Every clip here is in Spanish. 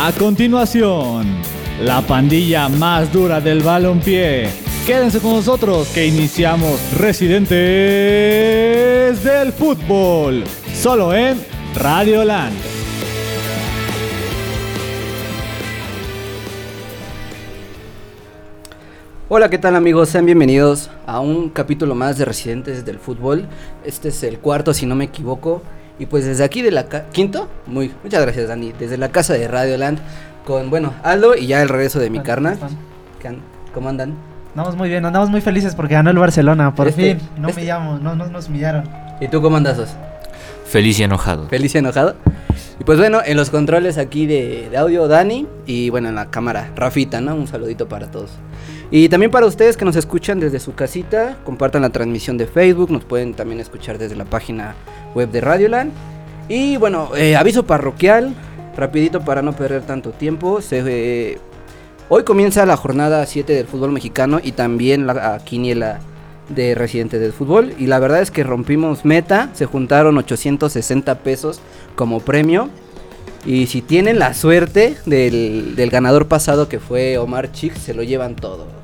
A continuación, la pandilla más dura del balompié. Quédense con nosotros que iniciamos Residentes del Fútbol, solo en Radio Land. Hola, ¿qué tal amigos? Sean bienvenidos a un capítulo más de Residentes del Fútbol. Este es el cuarto, si no me equivoco. Y pues desde aquí de la... ¿Quinto? Muy... Muchas gracias, Dani. Desde la casa de Radio Land con, bueno, Aldo y ya el regreso de mi carna. ¿Cómo andan? Andamos muy bien, andamos muy felices porque ganó el Barcelona, por Este- fin. No este- me llamo, no, no nos humillaron. ¿Y tú cómo andas? Feliz y enojado. Feliz y enojado. Y pues bueno, en los controles aquí de, de audio, Dani. Y bueno, en la cámara, Rafita, ¿no? Un saludito para todos. Y también para ustedes que nos escuchan desde su casita, compartan la transmisión de Facebook, nos pueden también escuchar desde la página web de Radioland. Y bueno, eh, aviso parroquial, rapidito para no perder tanto tiempo. Eh, hoy comienza la jornada 7 del fútbol mexicano y también la quiniela de residentes del fútbol. Y la verdad es que rompimos meta, se juntaron 860 pesos como premio. Y si tienen la suerte del, del ganador pasado que fue Omar Chick, se lo llevan todo.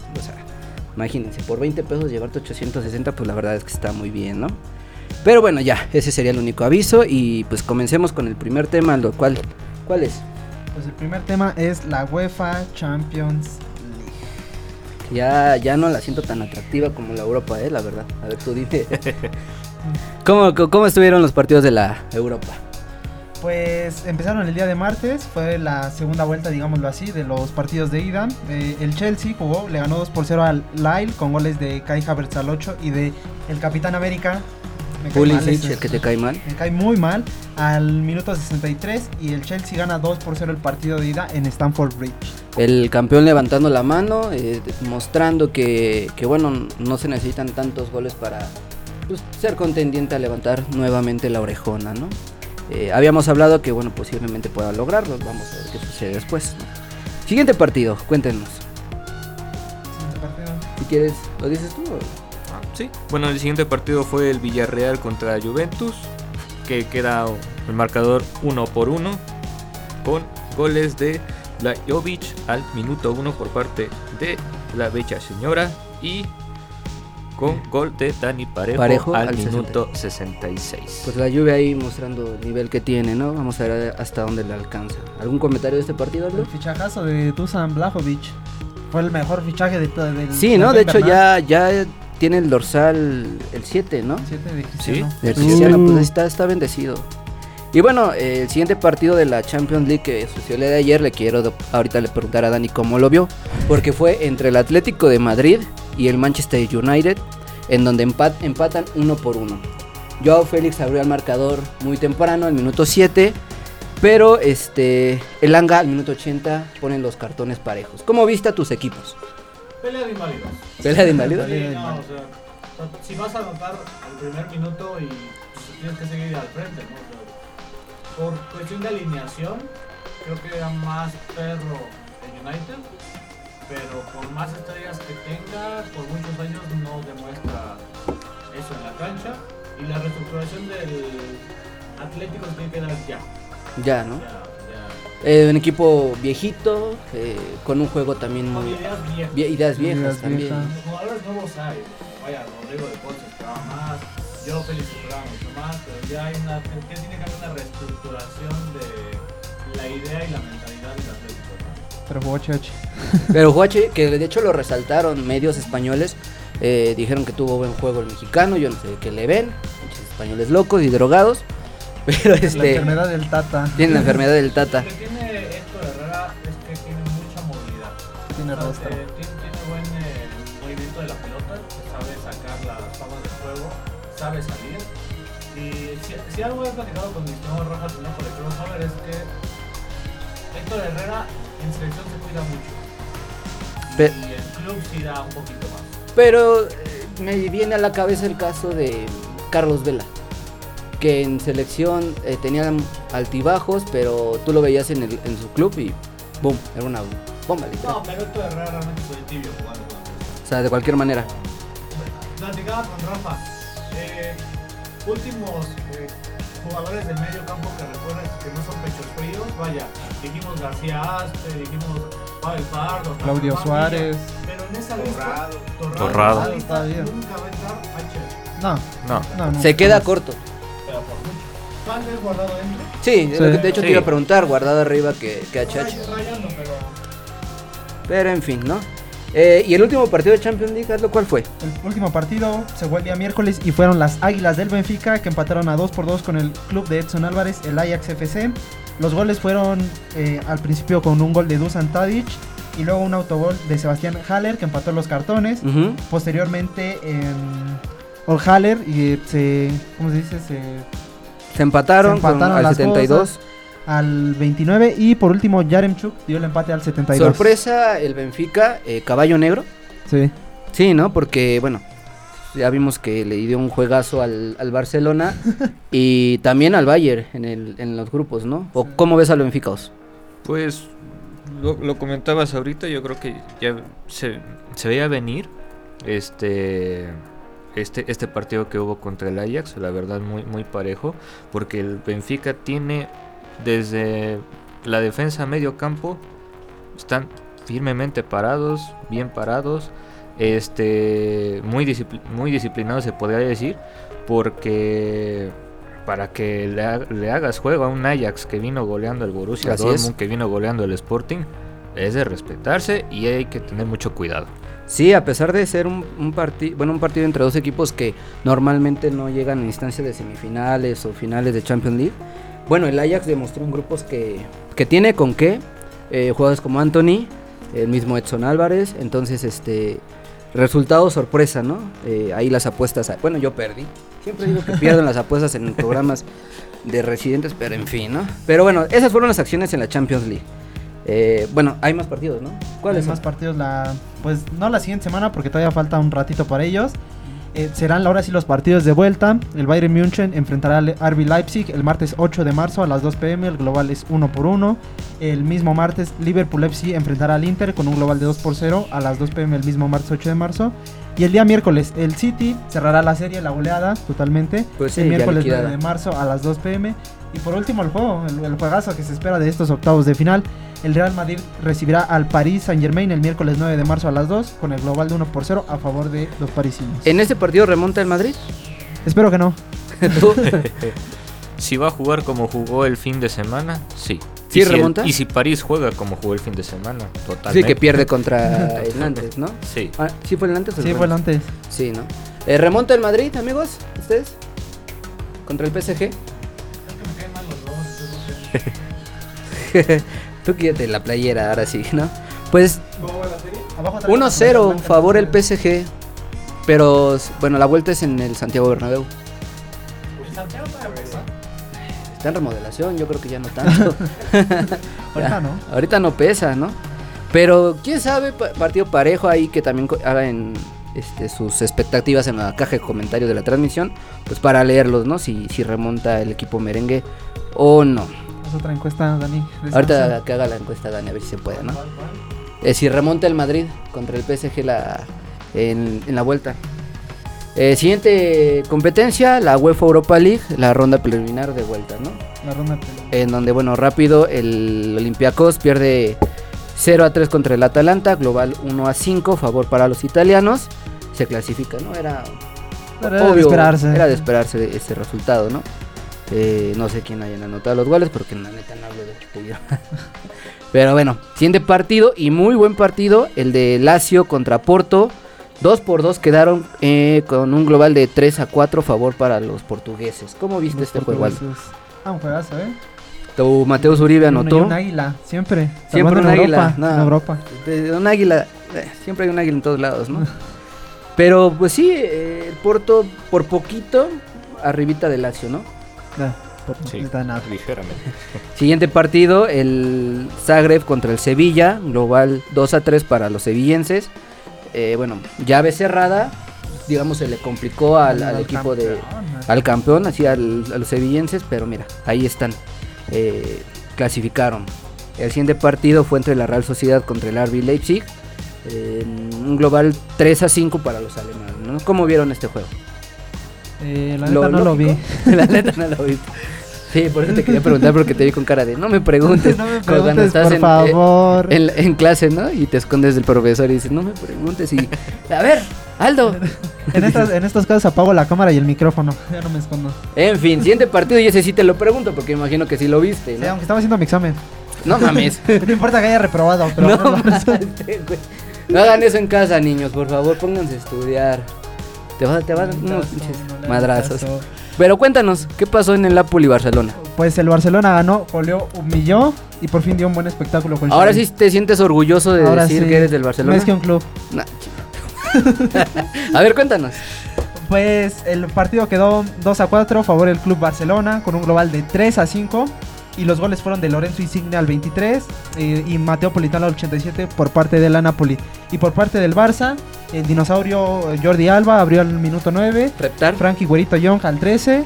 Imagínense, por 20 pesos llevarte 860, pues la verdad es que está muy bien, ¿no? Pero bueno, ya, ese sería el único aviso. Y pues comencemos con el primer tema, lo cual, ¿cuál es? Pues el primer tema es la UEFA Champions League. Ya, ya no la siento tan atractiva como la Europa, ¿eh? La verdad. A ver, tú dime. ¿Cómo, cómo- cómo estuvieron los partidos de la Europa? Pues empezaron el día de martes, fue la segunda vuelta, digámoslo así, de los partidos de ida. Eh, el Chelsea jugó, le ganó 2 por 0 al Lille con goles de Kai Havertz al 8 y de el Capitán América. me cae mal Pulisic, ese. el que te cae mal. Me cae muy mal al minuto 63 y el Chelsea gana 2 por 0 el partido de ida en Stamford Bridge. El campeón levantando la mano, eh, mostrando que, que, bueno, no se necesitan tantos goles para pues, ser contendiente a levantar nuevamente la orejona, ¿no? Eh, habíamos hablado que, bueno, posiblemente pueda lograrlo. Vamos a ver qué sucede después. ¿no? Siguiente partido, cuéntenos. Siguiente partido. Si quieres, ¿lo dices tú? o? Ah, sí. Bueno, el siguiente partido fue el Villarreal contra Juventus, que queda el marcador uno por uno, con goles de Blajovic al minuto 1 por parte de la Bella Señora y con gol de Dani Parejo, Parejo al, al minuto 66. Pues la lluvia ahí mostrando el nivel que tiene, ¿no? Vamos a ver hasta dónde le alcanza. ¿Algún comentario de este partido, Aldo? El fichajazo de Dusan Blajovic fue el mejor fichaje de todo. del- Sí, ¿no? De hecho ya, ya tiene el dorsal el 7, ¿no? Siete de Sí. Cristiano. Sí. Cristiano, pues ahí está, está bendecido. Y bueno, el siguiente partido de la Champions League que sucedió el día de ayer, le quiero ahorita le preguntar a Dani cómo lo vio, porque fue entre el Atlético de Madrid y el Manchester United, en donde empat- empatan uno por uno. Joao Félix abrió el marcador muy temprano, al minuto 7, pero este el Anga al minuto 80 ponen los cartones parejos. ¿Cómo viste a tus equipos? Pelea de inválidos. ¿Pelea de inválidos? Sí, no, o sea, o sea, si vas a anotar al primer minuto y pues, tienes que seguir al frente, ¿no? Por cuestión de alineación, creo que era más perro el United, pero por más estrellas que tenga, por muchos años no demuestra eso en la cancha. Y la reestructuración del Atlético se tiene que dar ya. Ya, ¿no? Ya, ya. Eh, un equipo viejito, eh, con un juego también Con muy... ideas viejas. vie- ideas viejas Ideas también. viejas. Jugadores nuevos hay. Vaya, Rodrigo de Ponce esperaba más. Yo Félix esperaba mucho más. Pero ya hay una. que tiene que haber una reestructuración de la idea y la mentalidad del Atlético. Pero jugó Cheche. Pero Juache, que de hecho lo resaltaron medios españoles, eh, dijeron que tuvo buen juego el mexicano, yo no sé qué le ven, pinches españoles locos y drogados, pero La este, enfermedad del Tata. tienen la enfermedad del Tata. Lo que tiene Héctor Herrera es que tiene mucha movilidad. Tiene rostro. Sabe salir. Y si, si algo he platicado con mis nuevos Rojas en por el crossover es que Héctor Herrera en selección se cuida mucho. Y Pe- el club sí da un poquito más. Pero eh, me viene a la cabeza el caso de Carlos Vela, que en selección eh, tenían altibajos, pero tú lo veías en, el- en su club y boom, era una bomba literal. No, pero Héctor Herrera realmente fue tibio jugando. O sea, de cualquier manera. Platicaba con Rafa. Eh, últimos eh, jugadores de medio campo que recuerden que no son pechos fríos, vaya, dijimos García Aspe, dijimos Pavel Pardo, Claudio Suárez. Pero en esa lista, Torrado, Torrado. lista nunca va a entrar H, No, No. no, no. Se queda corto. pero por mucho. Tal vez guardado dentro, Sí, Sí. de hecho Sí. te iba a preguntar, guardado arriba que, que HH. ray- rayando, pero Pero en fin, ¿no? Eh, y el último partido de Champions League, Carlos, ¿cuál fue? El último partido se fue el día miércoles y fueron las Águilas del Benfica que empataron a 2 por 2 con el club de Edson Álvarez, el Ajax FC. Los goles fueron eh, al principio con un gol de Dusan Tadic y luego un autogol de Sebastián Haller que empató los cartones. Posteriormente en Ol Haller y se ¿cómo se dice? Se Se empataron, Se empataron con, al las 72. cosas. Al 29 y por último Yaremchuk dio el empate al 72. Sorpresa, el Benfica, eh, caballo negro. Sí. Sí, ¿no? Porque, bueno, ya vimos que le dio un juegazo al, al Barcelona y también al Bayern en, el, en los grupos, ¿no? ¿O cómo ves al Benfica? Os? Pues lo, lo comentabas ahorita, yo creo que ya se, se veía venir este, este, este partido que hubo contra el Ajax, la verdad muy, muy parejo, porque el Benfica tiene desde la defensa a medio campo, están firmemente parados, bien parados, este, muy, muy disciplinados se podría decir, porque para que le, ha- le hagas juego a un Ajax que vino goleando el Borussia Así Dortmund, es. que vino goleando el Sporting, es de respetarse y hay que tener mucho cuidado. Sí, a pesar de ser un, un partido, bueno, un partido entre dos equipos que normalmente no llegan a instancias de semifinales o finales de Champions League. Bueno, el Ajax demostró en grupos que, que tiene con qué. eh, jugadores como Anthony, el mismo Edson Álvarez. Entonces, este resultado sorpresa, ¿no? Eh, ahí las apuestas. Bueno, yo perdí. Siempre digo que pierden las apuestas en programas de residentes, pero en fin, ¿no? Pero bueno, esas fueron las acciones en la Champions League. Eh, bueno, hay más partidos, ¿no? ¿Cuáles Hay son? más partidos la pues no la siguiente semana porque todavía falta un ratito para ellos. Eh, serán ahora sí los partidos de vuelta. El Bayern München enfrentará al RB Leipzig el martes 8 de marzo a las 2 pm. El global es 1 por 1. El mismo martes Liverpool FC enfrentará al Inter con un global de 2 por 0 a las 2 pm el mismo martes 8 de marzo. Y el día miércoles el City cerrará la serie, la goleada totalmente. Pues sí, el miércoles 9 liquidada. de marzo a las 2 pm. Y por último el juego, el, el juegazo que se espera de estos octavos de final. El Real Madrid recibirá al Paris Saint Germain el miércoles 9 de marzo a las 2 con el global de 1 por 0 a favor de los parisinos. ¿En este partido remonta el Madrid? Espero que no. ¿Tú? Si va a jugar como jugó el fin de semana, sí. ¿Sí y si el- remonta? y si París juega como jugó el fin de semana, sí, totalmente. que pierde contra el Nantes, ¿no? Sí. Ah, ¿Sí fue el Nantes? o Sí, fue el Nantes? antes. Sí, ¿no? Eh, ¿Remonta el Madrid, amigos? ¿Ustedes? ¿Contra el PSG? Tú quédate la playera, ahora sí, ¿no? Pues ¿Cómo va la serie? Abajo trae la 1-0, blanca, favor el. PSG. Pero, bueno, la vuelta es en el Santiago Bernabéu. Pesa. Está en remodelación, yo creo que ya no tanto. Ahorita no. Ahorita no pesa, ¿no? Pero quién sabe, pa- partido parejo ahí que también hagan este, sus expectativas en la caja de comentarios de la transmisión, pues para leerlos, ¿no? Si, si remonta el equipo merengue o no. Otra encuesta, Dani. Ahorita que haga la encuesta Dani, a ver si se puede, ¿no? Eh, si remonta el Madrid contra el PSG la, en, en la vuelta. Eh, siguiente competencia, la UEFA Europa League, la ronda preliminar de vuelta, ¿no? La ronda pelota. en donde, bueno, rápido el Olympiacos pierde 0 a 3 contra el Atalanta, global 1 a 5, favor para los italianos, se clasifica, ¿no? Era, Era de esperarse. Era de esperarse ese resultado, ¿no? Eh, no sé quién hayan anotado los goles porque la neta no hablo de Chupillo. Pero bueno, siguiente partido y muy buen partido, el de Lazio contra Porto. 2 por 2 quedaron eh, con un global de 3 a 4 favor para los portugueses. ¿Cómo viste Los este juego. Ah, un juegazo, ¿eh? Tu Mateus Uribe un- anotó. Un águila, siempre. Siempre un águila, Europa, en Europa. De un águila, eh, siempre hay un águila en todos lados, ¿no? Pero pues sí, el Porto por poquito arribita de Lazio, ¿no? Sí. no está nada. Ligeramente. Siguiente partido, el Zagreb contra el Sevilla, global 2 a 3 para los sevillenses. Eh, bueno, llave cerrada, digamos se le complicó al, al equipo de al campeón, así al- a los sevillenses, pero mira, ahí están, eh, clasificaron. El siguiente partido fue entre la Real Sociedad contra el RB Leipzig, un global 3 a 5 para los alemanes. ¿no? ¿Cómo vieron este juego? Eh, la Lo neta no lo vi. la neta no lo vi. Sí, por eso te quería preguntar porque te vi con cara de no me preguntes. No me Como cuando preguntes, estás por en- favor. En, en clase, ¿no? Y te escondes del profesor y dices, no me preguntes y... A ver, Aldo. En, estas, en estos casos apago la cámara y el micrófono. Ya no me escondo. En fin, siguiente partido y ese sí te lo pregunto porque imagino que sí lo viste, Sí, ¿no? aunque estaba haciendo mi examen. No mames. No importa que haya reprobado, pero no, güey. No hagan eso en casa, niños, por favor, pónganse a estudiar. Te va, te va a dar unos pinches no madrazos. Pero cuéntanos, ¿qué pasó en el Napoli Barcelona? Pues el Barcelona ganó, goleó, humilló y por fin dio un buen espectáculo con Ahora Xavi. sí te sientes orgulloso de Ahora decir sí. que eres del Barcelona. Más que un club. Nah, a ver, cuéntanos. Pues el partido quedó 2 a 4 a favor del Club Barcelona con un global de 3 a 5 y los goles fueron de Lorenzo Insigne al 23 eh, y Mateo Politano al 87 por parte de la Napoli. Y por parte del Barça, el dinosaurio Jordi Alba abrió al minuto 9, Reptar. Frankie Güerito Young al 13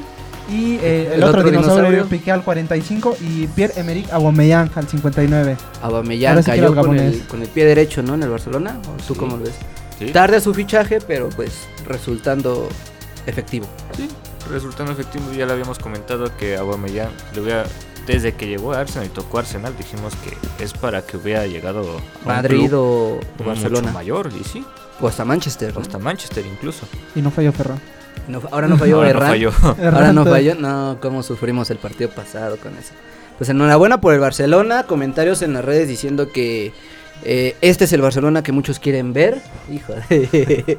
y eh, el, El otro, otro dinosaurio, dinosaurio. Piqué al 45 y Pierre-Emerick Aubameyang al 59. Abamellán Ahora sí quiero cayó el con el, con el pie derecho, ¿no? En el Barcelona. ¿O ¿Tú Sí. cómo lo ves? Sí, Tarde su fichaje, pero pues resultando efectivo. sí, resultando efectivo ya lo habíamos comentado que Aubameyang le hubiera desde que llegó a Arsenal y tocó Arsenal dijimos que es para que hubiera llegado a Madrid o Barcelona. mayor y sí, O hasta Manchester. o ¿no? hasta Manchester incluso. Y no falló Ferran. No, ahora no falló Ahora no Herrán. falló. Ahora no falló. No, cómo sufrimos el partido pasado con eso. Pues enhorabuena por el Barcelona. Comentarios en las redes diciendo que eh, este es el Barcelona que muchos quieren ver. Hijo de...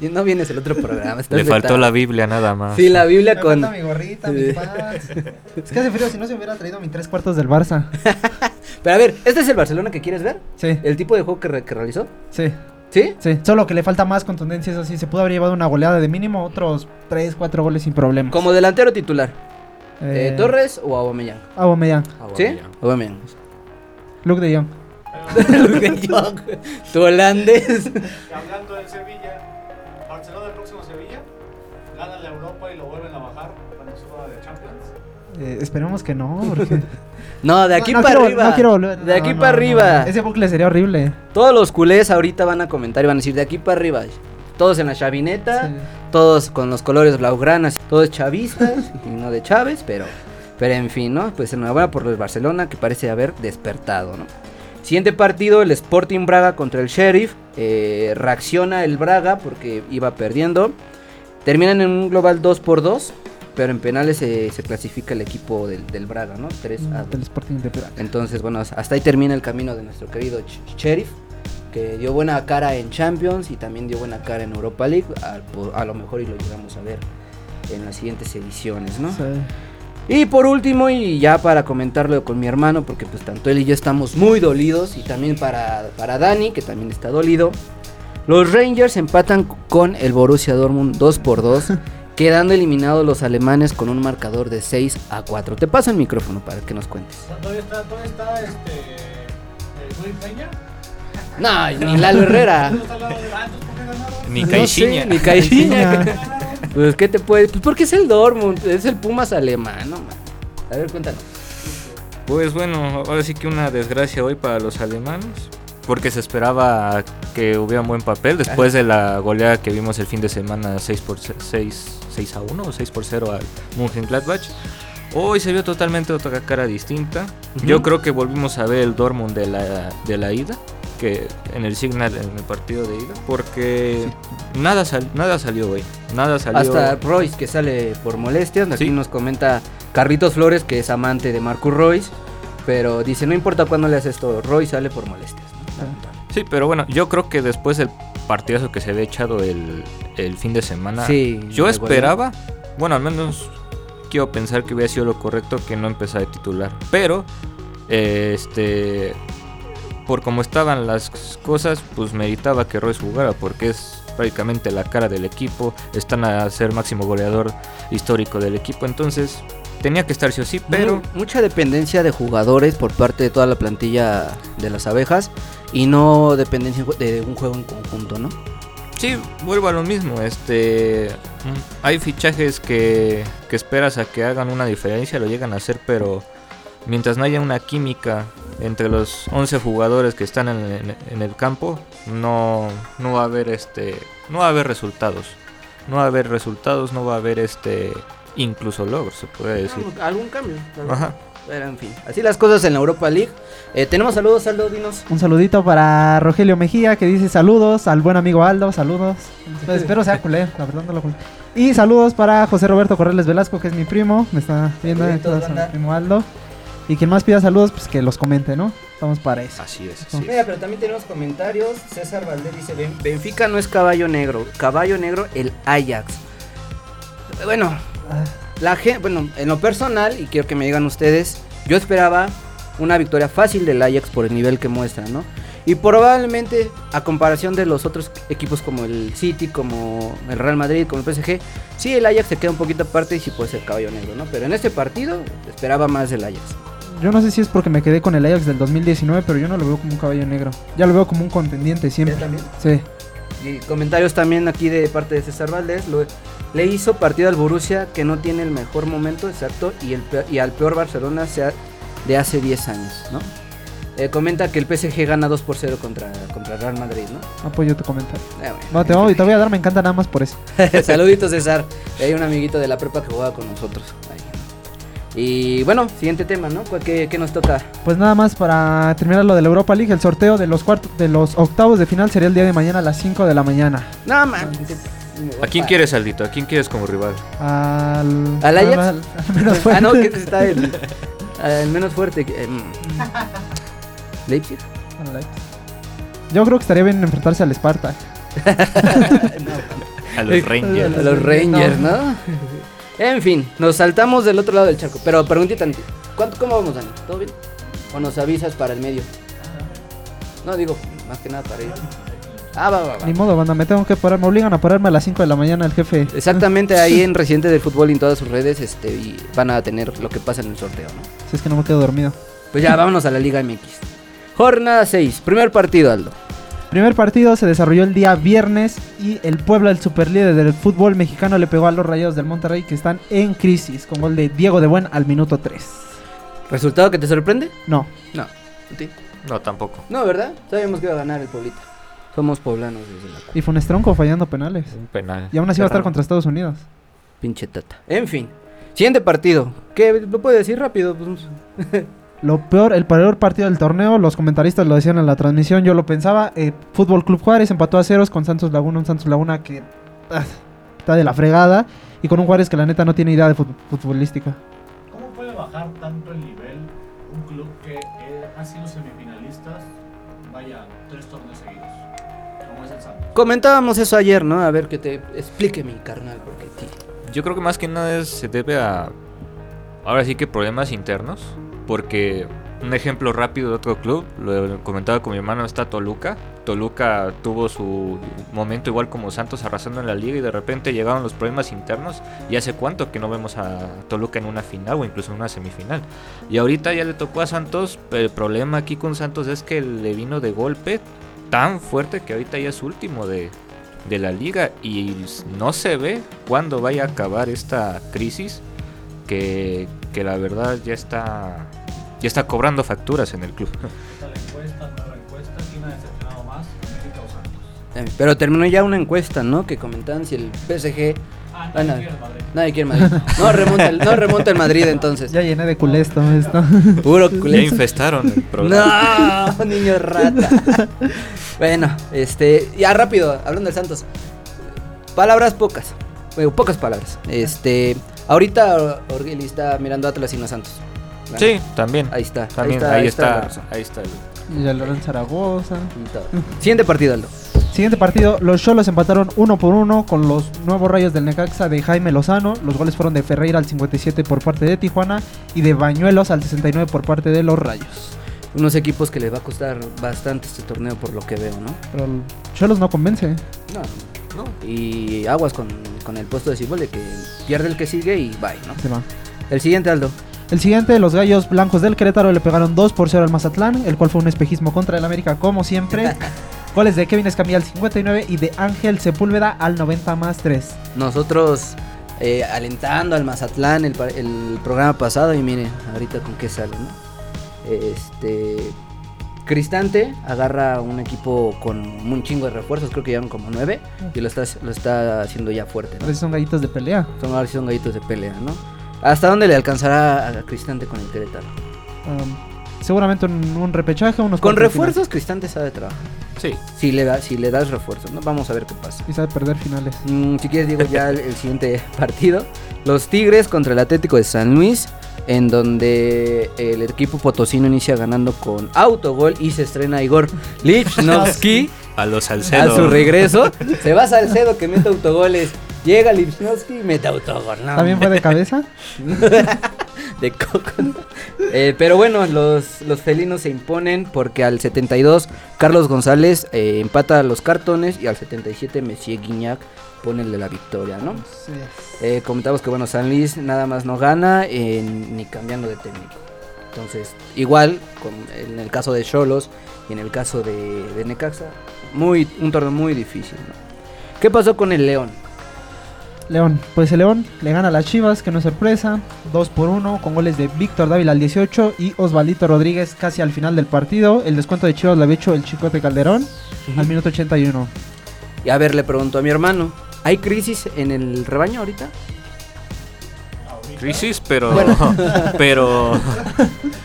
no vienes el otro programa. estás Le faltó vetado. la Biblia nada más. Sí, la Biblia Me con... falta mi gorrita, mis pants. Es que hace frío, si no se hubiera traído mis tres cuartos del Barça. Pero a ver, ¿este es el Barcelona que quieres ver? Sí, ¿El tipo de juego que, re- que realizó? sí, ¿Sí? sí. Solo que le falta más contundencia, eso sí. Se pudo haber llevado una goleada de mínimo, otros 3, 4 goles sin problemas. Como delantero titular. Eh, Eh, ¿Torres o Aubameyang? Aubameyang, ¿Sí? Aubameyang. Luke de Jong. Luke de Jong, tu holandés. Y hablando del Sevilla, Barcelona el próximo Sevilla, gana la Europa y lo vuelven a bajar cuando suba de Champions. Eh, esperemos que no, porque... No, de aquí No, no para quiero- arriba. No quiero volver. De no, aquí no, para no. arriba. Ese bucle sería horrible. Todos los culés ahorita van a comentar y van a decir de aquí para arriba. Todos en la chavineta, Sí. todos con los colores blaugranas, todos chavistas y no de Chávez, pero, pero en fin, ¿no? Pues enhorabuena por el Barcelona que parece haber despertado, ¿no? Siguiente partido, el Sporting Braga contra el Sheriff. Eh, reacciona el Braga porque iba perdiendo. Terminan en un global 2 por 2 pero en penales se, se clasifica el equipo del, del Braga, ¿no? 3 a 2. Del Sporting de Braga. Entonces, bueno, hasta ahí termina el camino de nuestro querido Sheriff, que dio buena cara en Champions y también dio buena cara en Europa League. A lo mejor y lo llegamos a ver en las siguientes ediciones, ¿no? Sí. Y por último, y ya para comentarlo con mi hermano, porque pues tanto él y yo estamos muy dolidos, y también para, para Dani, que también está dolido, los Rangers empatan con el Borussia Dortmund 2 por 2 quedando eliminados los alemanes con un marcador de 6 a 4. Te paso el micrófono para que nos cuentes. ¿Todavía está, todavía está este. El Peña? No, ni Lalo Herrera. ¿No está al lado de ah, entonces, ¿por qué ganaron? Ni No Caixinha. sé, ni Caixinha. Pues, ¿qué te puede? Pues, porque es el Dortmund, es el Pumas alemán, no, man. A ver, cuéntanos. Pues bueno, ahora sí que una desgracia hoy para los alemanes. Porque se esperaba que hubiera un buen papel después de la goleada que vimos el fin de semana 6 por 6, 6 a 1 o 6 por 0 al Mönchengladbach. Hoy se vio totalmente otra cara distinta. Yo Ujú. creo que volvimos a ver el Dortmund de la, de la ida, que en el Signal, en el partido de ida, porque nada, sal- nada salió hoy. Nada salió. Hasta Royce que sale por molestias. Aquí Sí. nos comenta Carlitos Flores, que es amante de Marcus Royce. Pero dice, no importa cuándo le haces esto, Royce sale por molestias. ¿no? Sí, pero bueno, yo creo que después del partidazo que se había echado el, el fin de semana, Sí, yo esperaba, bueno, al menos quiero pensar que hubiera sido lo correcto que no empezara de titular. Pero, este, por como estaban las cosas, pues meritaba que Royce jugara, porque es prácticamente la cara del equipo, están a ser máximo goleador histórico del equipo, entonces tenía que estar sí o sí, pero... Mu- mucha dependencia de jugadores por parte de toda la plantilla de las abejas y no dependencia de un juego en conjunto, ¿no? Sí, vuelvo a lo mismo. Este, hay fichajes que, que esperas a que hagan una diferencia, lo llegan a hacer, pero mientras no haya una química entre los 11 jugadores que están en, en- en el campo, no, no va a haber este, no va a haber resultados. no va a haber resultados, no va a haber este incluso logros, se puede decir. Algún- Algún cambio. Ajá. Pero en fin, así las cosas en la Europa League. Eh, tenemos saludos, Aldo, dinos. Un saludito para Rogelio Mejía que dice saludos al buen amigo Aldo, saludos. Pues espero sea culé, la verdad no lo culé. Y saludos para José Roberto Corrales Velasco, que es mi primo, me está viendo, entonces, mi primo Aldo. Y quien más pida saludos, pues que los comente, ¿no? Estamos para eso. Así es, así Mira, pero también tenemos comentarios. César Valdés dice, "Ben- Benfica no es caballo negro, caballo negro el Ajax. Bueno, Ah, la gente, bueno, en lo personal, y quiero que me digan ustedes, yo esperaba una victoria fácil del Ajax por el nivel que muestra, ¿no? Y probablemente, a comparación de los otros equipos como el City, como el Real Madrid, como el PSG, sí el Ajax se queda un poquito aparte y sí puede ser caballo negro, ¿no? Pero en este partido esperaba más del Ajax. Yo no sé si es porque me quedé con el Ajax del 2019, pero yo no lo veo como un caballo negro. Ya lo veo como un contendiente siempre. también? Sí. Y comentarios también aquí de parte de César Valdés. lo- le hizo partido al Borussia que no tiene el mejor momento, exacto, y, el peor- y al peor Barcelona sea de hace 10 años, ¿no? Eh, comenta que el PSG gana 2 por 0 contra, contra Real Madrid, ¿no? Apoyo tu comentario. Eh, bueno. No, te, voy, te voy a dar, me encanta nada más por eso. Saluditos, César. Hay un amiguito de la prepa que juega con nosotros. Ahí. Y bueno, siguiente tema, ¿no? ¿Cuál- ¿Qué, qué nos toca? Pues nada más para terminar lo de la Europa League, el sorteo de los cuartos, de los octavos de final sería el día de mañana a las 5 de la mañana. No, man. ¿A quién quieres, Aldito? ¿A quién quieres como rival? Al, ¿Al Ajax? al- al menos Ah, fuerte. no, que está el, el menos fuerte. que- em, Leipzig. Al Leipzig. Yo creo que estaría bien enfrentarse al Spartak. A los Rangers. A los Rangers, ¿no? En fin, nos saltamos del otro lado del charco. Pero preguntita, ¿cuánto, ¿cómo vamos, Dani? ¿Todo bien? ¿O nos avisas para el medio? No, digo, más que nada para ir. Ah, va, va, va. Ni modo, banda, me tengo que parar. Me obligan a pararme a las 5 de la mañana el jefe. Exactamente ahí en Residente del Fútbol y en todas sus redes este, y van a tener lo que pasa en el sorteo, ¿no? Si es que no me quedo dormido. Pues ya, vámonos a la Liga MX. Jornada 6, primer partido, Aldo. Primer partido se desarrolló el día viernes y el Puebla, el superlíder del fútbol mexicano, le pegó a los Rayados del Monterrey que están en crisis con gol de Diego de Buen al minuto 3. ¿Resultado que te sorprende? No, No. ¿A ti? No, tampoco. No, ¿verdad? Sabíamos que iba a ganar el Pueblita. Somos poblanos desde la y fue un estronco fallando penales. Un penal. Y aún así va a estar Cerrado. contra Estados Unidos. pinche tata. En fin. Siguiente partido. ¿Qué? ¿Lo puede decir rápido? Pues, Lo peor, el peor partido del torneo, los comentaristas lo decían en la transmisión, yo lo pensaba. eh, Fútbol Club Juárez empató a ceros con Santos Laguna, un Santos Laguna que ah, está de la fregada. Y con un Juárez que la neta no tiene idea de fut- futbolística. ¿Cómo puede bajar tanto el nivel un club que eh, ha sido semifinalistas, vaya, tres torneos seguidos? Como es el Santos. Comentábamos eso ayer, ¿no? A ver que te explique mi carnal, porque ti. Yo creo que más que nada es- se debe a. Ahora sí que problemas internos. Porque un ejemplo rápido de otro club, lo comentaba con mi hermano, está Toluca. Toluca tuvo su momento igual como Santos arrasando en la liga y de repente llegaron los problemas internos. Y hace cuánto que no vemos a Toluca en una final o incluso en una semifinal. Y ahorita ya le tocó a Santos, pero el problema aquí con Santos es que le vino de golpe tan fuerte que ahorita ya es último de, de la liga y no se ve cuándo vaya a acabar esta crisis que, que la verdad ya está ya está cobrando facturas en el club. Esta la encuesta, nueva encuesta, ¿quién ha decepcionado más? América o Santos. Eh, Pero terminó ya una encuesta, ¿no? Que comentaban si el PSG. Ah, Ah, no. ¿quién quiere el Madrid? Nadie quiere Madrid. No remonta el, no remonta el Madrid entonces. Ya llené de culé esto, esto. Puro Ya culé. infestaron el programa. No, niño rata. bueno, este, ya rápido, hablando del Santos. Palabras pocas. Bueno, pocas palabras. Este, ahorita Orgeli está mirando a Atlas y no a Santos. Sí, también. Ahí está. También, ahí ahí está, ahí está. el- Y ya Lorenzo Zaragoza. Siguiente partido, Aldo. Siguiente partido, los Cholos empataron uno por uno con los nuevos rayos del Necaxa de Jaime Lozano. Los goles fueron de Ferreira al 57 por parte de Tijuana y de Bañuelos al 69 por parte de los Rayos. Unos equipos que les va a costar bastante este torneo por lo que veo, ¿no? Pero el Cholos no convence. No, no. Y aguas con, con el puesto de Cibole que pierde el que sigue y bye, ¿no? Se va. El siguiente, Aldo. El siguiente, los Gallos Blancos del Querétaro le pegaron 2 por 0 al Mazatlán, el cual fue un espejismo contra el América como siempre. Goles de Kevin Escamilla al 59 y de Ángel Sepúlveda al 90 más 3. Nosotros eh, alentando al Mazatlán el, programa pasado y miren, ahorita con qué sale, ¿no? Este. Cristante agarra un equipo con un chingo de refuerzos, creo que llevan como nueve, y lo está, lo está haciendo ya fuerte. ¿no? Que son gallitos de pelea. Son, ahora sí son gallitos de pelea, ¿no? ¿Hasta dónde le alcanzará a Cristante con el Querétaro? Um, seguramente un, un repechaje, unos Con refuerzos, Cristante sabe trabajar. Sí. Si le, da, si le das refuerzos, ¿no? Vamos a ver qué pasa. Y sabe perder finales. Mm, si quieres, digo ya el, el siguiente partido. Los Tigres contra el Atlético de San Luis, en donde el equipo potosino inicia ganando con autogol y se estrena Igor Lichnowsky A los a Salcedo. su regreso. Se va Salcedo que mete autogoles. Llega Lichnowsky y mete autogol. No, También fue de cabeza. de coco. Eh, pero bueno, los, los felinos se imponen porque al 72 Carlos González eh, empata los cartones y al 77 Messier Guignac pone el de la victoria, ¿no? Sí. Eh, comentamos que bueno, San Luis nada más no gana ni cambiando de técnico. Entonces, igual, con- en el caso de Cholos y en el caso de, de Necaxa, muy, un torneo muy difícil. ¿no? ¿Qué pasó con el León? León, pues el León le gana a las Chivas, que no es sorpresa, 2 por 1 con goles de Víctor Dávila al 18 y Osvaldito Rodríguez casi al final del partido. El descuento de Chivas lo había hecho el Chicote Calderón al minuto 81. Y a ver, le pregunto a mi hermano, ¿hay crisis en el rebaño ahorita? Crisis, pero. Bueno. pero.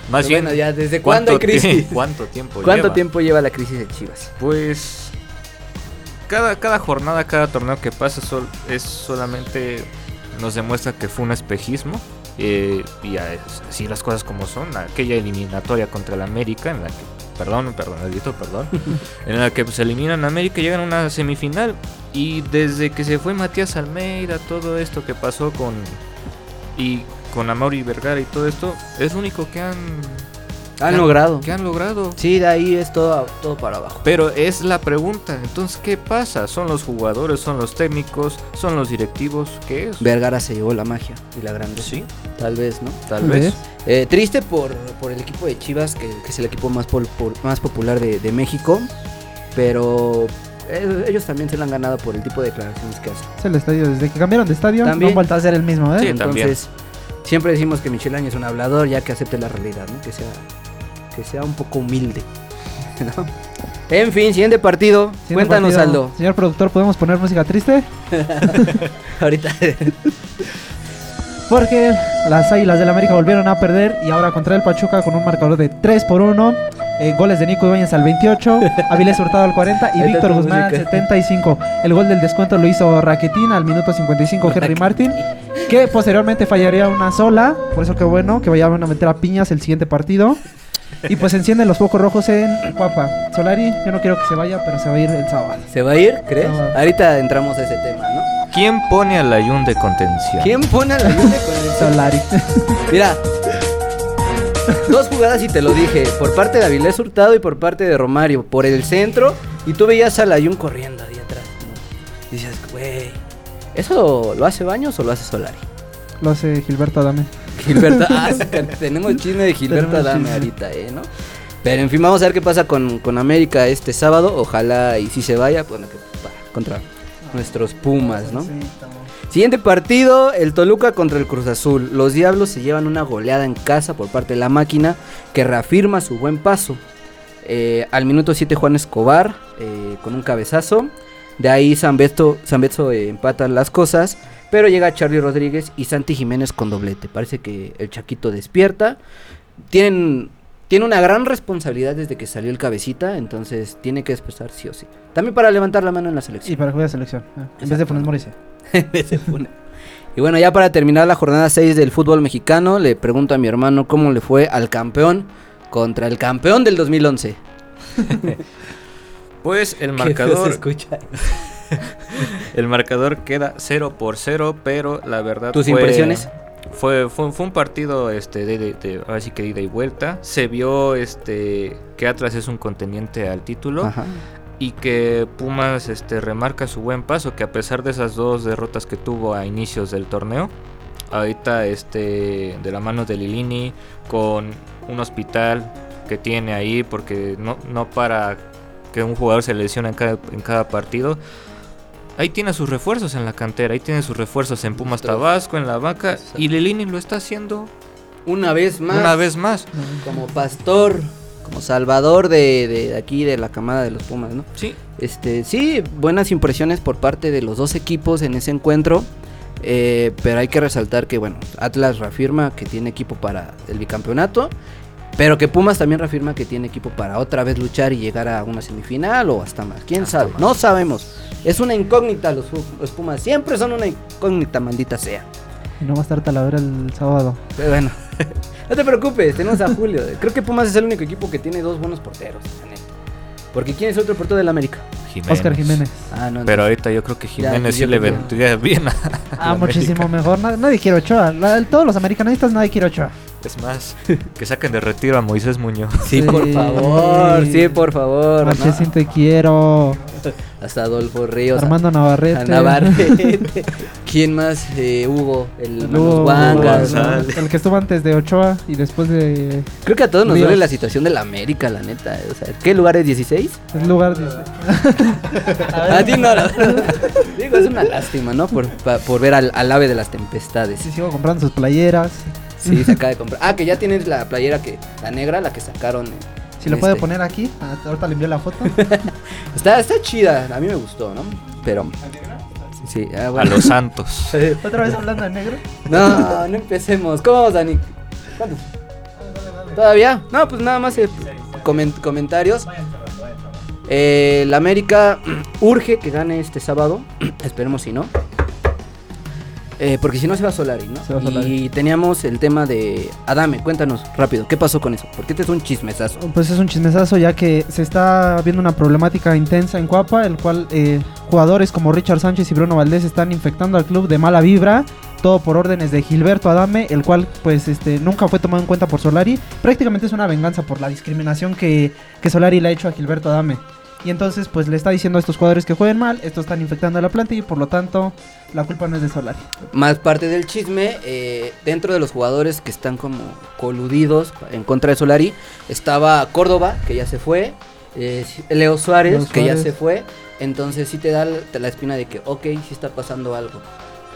Más bien. Bueno, ya, ¿desde cuándo hay ¿cuánto tie- crisis? ¿Cuánto tiempo ¿Cuánto lleva? tiempo lleva la crisis de Chivas? Pues cada, cada jornada, cada torneo que pasa sol- es solamente nos demuestra que fue un espejismo. eh, y así las cosas como son. Aquella eliminatoria contra el América, en la que, perdón, perdón, Edito, perdón, en la que se eliminan a América y llegan a una semifinal. Y desde que se fue Matías Almeida, todo esto que pasó con. y con Amaury Vergara y todo esto, es lo único que han. Han logrado. Que han logrado. Sí, de ahí es todo, todo para abajo. Pero es la pregunta, entonces, ¿qué pasa? ¿Son los jugadores, son los técnicos, son los directivos? ¿Qué es? Vergara se llevó la magia y la grande. Sí, Tal vez, ¿no? tal Tal vez. vez. Eh, triste por, por el equipo de Chivas, que, que es el equipo más, pol- por- más popular de, de México. Pero eh, ellos también se lo han ganado por el tipo de declaraciones que hacen. Es el estadio, desde que cambiaron de estadio También. no han vuelto a ser el mismo, ¿eh? Sí. también. Entonces, siempre decimos que Michel Año es un hablador, ya que acepte la realidad, ¿no? Que sea, que sea un poco humilde. ¿no? En fin, siguiente partido. Siguiente Cuéntanos, partido. Aldo. Señor productor, ¿podemos poner música triste? Ahorita. Porque las Águilas del América volvieron a perder y ahora contra el Pachuca con un marcador de 3 por 1. Eh, goles de Nico Ibáñez al 28, Avilés Hurtado al 40 y Víctor Guzmán al música. 75. El gol del descuento lo hizo Raquetín al minuto 55 Henry Martin, que posteriormente fallaría una sola. Por eso que bueno, que vayan a meter a piñas el siguiente partido. Y pues encienden los focos rojos en Cuapa. Solari, yo no quiero que se vaya, pero se va a ir el sábado. ¿Se va a ir, crees? Ahorita entramos a ese tema, ¿no? ¿Quién pone al Ayun de contención? ¿Quién pone a la gente con el Solari. Mira, dos jugadas y te lo dije, por parte de Avilés Hurtado y por parte de Romario, por el centro, y tú veías a Layun corriendo ahí atrás. dices, güey, ¿eso lo hace Baños o lo hace Solari? Lo hace Gilberto Adame. Gilberto, ah, tenemos chisme de Gilberto Adame ahorita, ¿eh? ¿no? Pero en fin, vamos a ver qué pasa con, con América este sábado. Ojalá y si se vaya, bueno, que para, contra nuestros Pumas, ¿no? Siguiente partido, el Toluca contra el Cruz Azul. Los Diablos se llevan una goleada en casa por parte de la máquina que reafirma su buen paso. Eh, al minuto 7 Juan Escobar eh, con un cabezazo. De ahí San Beto, San Beto, eh, empatan las cosas. Pero llega Charlie Rodríguez y Santi Jiménez con doblete. Parece que el Chaquito despierta. Tienen, tiene una gran responsabilidad desde que salió el cabecita. Entonces tiene que despertar sí o sí. También para levantar la mano en la Y selección. para jugar a selección. eh, En vez de Funes Mori. pone. Y bueno, ya para terminar la jornada 6 del fútbol mexicano, le pregunto a mi hermano cómo le fue al campeón contra el campeón del 2011. Pues el Qué feo se marcador, escucha. el marcador queda 0 por 0, pero la verdad ¿Tus fue- impresiones? Fue, fue, fue un partido este de, de, de- ahora sí que de ida y vuelta. Se vio este que Atlas es un contendiente al título Ajá. y que Pumas este remarca su buen paso que a pesar de esas dos derrotas que tuvo a inicios del torneo, ahorita este de la mano de Lilini con un hospital que tiene ahí porque no, no para que un jugador se lesione en cada, en cada partido. Ahí tiene sus refuerzos en la cantera, ahí tiene sus refuerzos en Pumas. Tabasco, en la vaca, y Lilini lo está haciendo Una vez más. una vez más. Como pastor. como salvador de, de aquí, de la camada de los Pumas, ¿no? Sí, Este, sí, buenas impresiones por parte de los dos equipos en ese encuentro. eh, pero hay que resaltar que, bueno, Atlas reafirma que tiene equipo para el bicampeonato. Pero que Pumas también reafirma que tiene equipo para otra vez luchar y llegar a una semifinal o hasta más. ¿Quién Hasta sabe? más. No sabemos. Es una incógnita los, los Pumas. Siempre son una incógnita, maldita sea. Y no va a estar Talavera el sábado. Pero bueno, no te preocupes, tenemos a Julio. Creo que Pumas es el único equipo que tiene dos buenos porteros. la neta. Porque ¿quién es otro portero del América? Jiménez. Oscar Jiménez. Ah, no, no. Pero ahorita yo creo que Ya, Jiménez yo sí le vendría bien a Ah, muchísimo América. mejor. Na- Nadie quiere Ochoa. La- todos los americanistas nadie quiere Ochoa. Es más, que saquen de retiro a Moisés Muñoz. Sí, por favor, sí, por favor. ¿no? te quiero. Hasta Adolfo Ríos. Armando a- Navarrete. a Navarrete. ¿Quién más? Eh, Hugo, el Hugo. El que estuvo antes de Ochoa y después de. Creo que a todos nos Ríos. duele la situación de la América, la neta. O sea, ¿qué lugar es 16? El lugar. A ti no, la verdad. Digo, es una lástima, ¿no? Por, pa- por ver al, al ave de las tempestades. Sí, sigo comprando sus playeras. Sí, se acaba de comprar. Ah, que ya tienes la playera que la negra, la que sacaron. eh, Si lo en puede este. poner aquí. Ah, ahorita le envío la foto. Está, está chida, a mí me gustó, ¿no? Pero. Sí, ah, A los Santos. Otra vez hablando de negro. No, no empecemos. ¿Cómo vamos, Dani? ¿Cuántos? ¿Todavía? No, pues nada más eh, comen- comentarios. Eh, la América urge que gane este sábado. Esperemos si no. Eh, porque si no se va Solari, ¿no? Se va Solari. Y teníamos el tema de Adame. Cuéntanos rápido, ¿qué pasó con eso? Porque este es un chismesazo. Pues es un chismesazo ya que se está viendo una problemática intensa en Cuapa, el cual eh, jugadores como Richard Sánchez y Bruno Valdés están infectando al club de mala vibra, todo por órdenes de Gilberto Adame, el cual pues este nunca fue tomado en cuenta por Solari. Prácticamente es una venganza por la discriminación que, que Solari le ha hecho a Gilberto Adame. Y entonces pues le está diciendo a estos jugadores que jueguen mal, estos están infectando a la planta y por lo tanto la culpa no es de Solari. Más parte del chisme, eh, dentro de los jugadores que están como coludidos en contra de Solari, estaba Córdoba, que ya se fue, eh, Leo Suárez, Leo que ya se fue, entonces sí te da te la espina de que, ok, sí está pasando algo.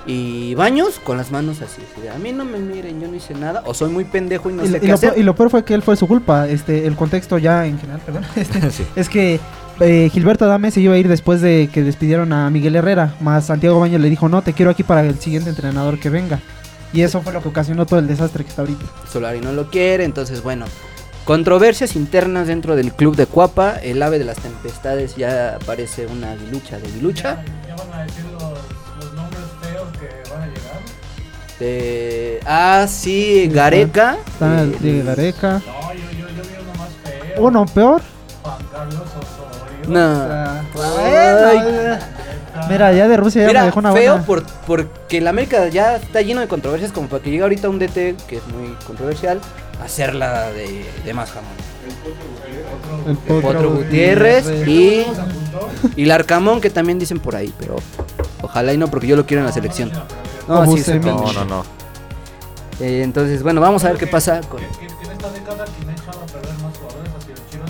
Y Baños con las manos así, a mí no me miren, yo no hice nada, o soy muy pendejo y no y, sé qué lo, hacer. peor- y lo peor fue que él fue su culpa. Este, el contexto ya en general, perdón. este, Sí. es que eh, Gilberto Adame se iba a ir después de que despidieron a Miguel Herrera. Más Santiago Baños le dijo, no, te quiero aquí para el siguiente entrenador que venga. Y eso fue lo que ocasionó todo el desastre que está ahorita. Solari no lo quiere, entonces bueno. Controversias internas dentro del club de Cuapa, el ave de las tempestades ya parece una aguilucha de aguilucha. Ya, ya van a decir los, los nombres feos que van a llegar. Ah, sí, Gareca. Está el eh, Gareca. No, yo, yo, yo vi uno más feo. Uno peor. Juan Carlos Osorio. No. Ay. bueno, Mira, ya de Rusia ya Mira, me dejó una feo buena. por, porque el América ya está lleno de controversias como para que llegue ahorita un DT que es muy controversial a hacerla de, de más jamón. El Potro Gutiérrez y, y Larcamón que también dicen por ahí, pero ojalá y no porque yo lo quiero en la selección. No, sí. No, no, no. Eh, entonces, bueno, vamos a ver qué pasa con... Que, que- que en esta década quien ha echado a perder más jugadores ha sido Chivas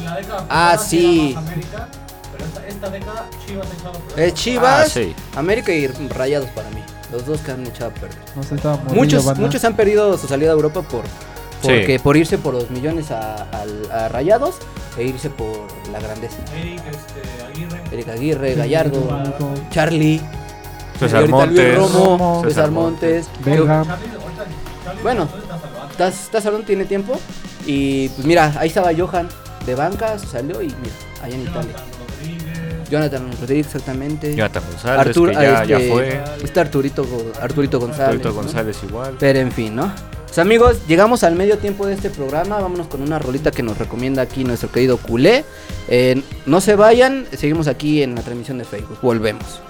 en la década Ah, pasada sí. era más América, pero esta, esta década Chivas ha echado a perder. Eh, Chivas, Ah, sí. América y Rayados para mí. Los dos que han echado a perder. No Muchos, banda. muchos han perdido su salida a Europa por Sí. por irse por los millones a, Rayados e irse por la grandeza. Eric este, Aguirre. Eric Aguirre, Sí, Gallardo, Gallardo. Charlie, César Montes. Romo, César César Montes. Belga. Charlie, ahorita Charlie Bueno. Estás salón tiene tiempo y pues mira, ahí estaba Johan de banca, salió y mira, allá en Italia. Jonathan Rodríguez. Jonathan Rodríguez exactamente. Jonathan González, Artur- que ya, ya este, fue. Está Arturito, Arturito González. Arturito ¿no? González igual. Pero en fin, ¿no? Pues amigos, llegamos al medio tiempo de este programa. Vámonos con una rolita que nos recomienda aquí nuestro querido culé. Eh, no se vayan, seguimos aquí en la transmisión de Facebook. Volvemos.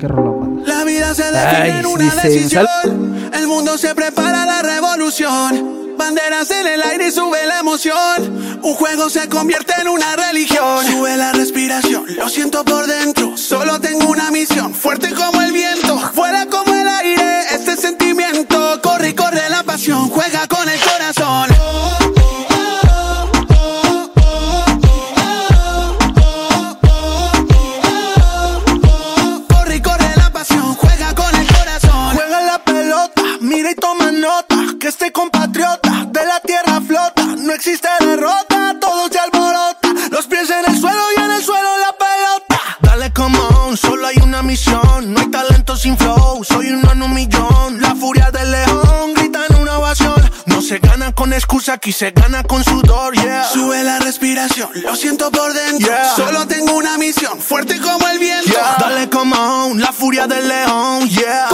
Ah. La vida se Ay, define en una decisión. El mundo se prepara a la revolución. Banderas en el aire y sube la emoción. Un juego se convierte en una religión. Sube la respiración, lo siento por dentro. Solo tengo una misión, fuerte como el viento. Fuera como el aire, este sentimiento. Corre y corre la pasión, juega con el corazón. Corre y corre la pasión, juega con el corazón. Juega la pelota, mira y toma nota. Que este compatriota existe derrota, todo se alborota. Los pies en el suelo y en el suelo la pelota. Dale come on, solo hay una misión. No hay talento sin flow, soy uno en un millón. La furia del león grita en una ovación. No se gana con excusa, aquí se gana con sudor, yeah. Sube la respiración, lo siento por dentro. Solo tengo una misión, fuerte como el viento. Dale come on, la furia del león, yeah.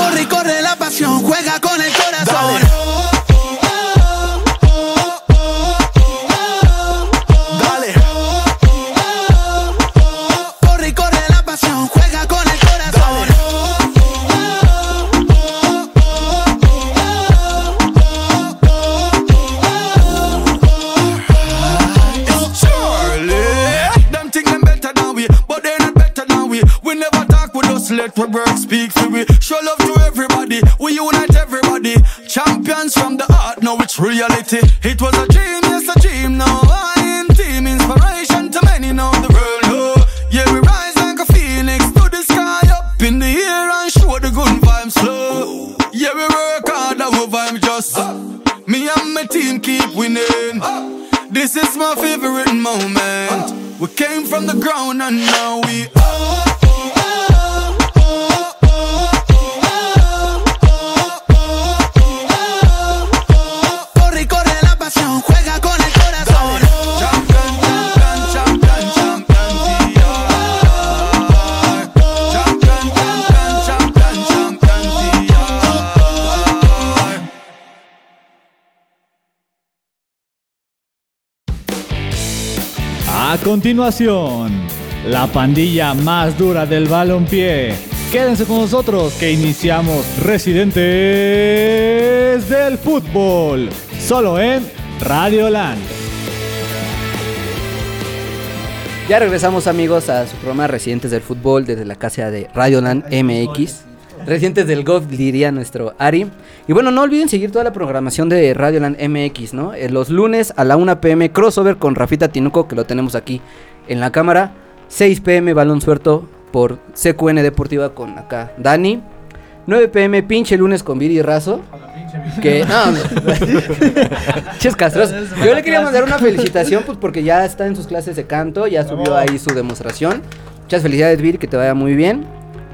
Continuación, la pandilla más dura del balompié. Quédense con nosotros que iniciamos Residentes del Fútbol, solo en Radio Land. Ya regresamos amigos a su programa Residentes del Fútbol desde la casa de Radioland MX. Residentes del Golf diría nuestro Ari. Y bueno, no olviden seguir toda la programación de Radioland MX, ¿no? Eh, los lunes a la 1 pm crossover con Rafita Tinuco, que lo tenemos aquí en la cámara. 6 pm balón suelto por CQN Deportiva con acá Dani. 9 pm pinche lunes con Viri Razo. Que no, Ches castrosos. Yo le quería mandar una felicitación pues porque ya está en sus clases de canto, ya subió ahí su demostración. Muchas felicidades Viri, que te vaya muy bien.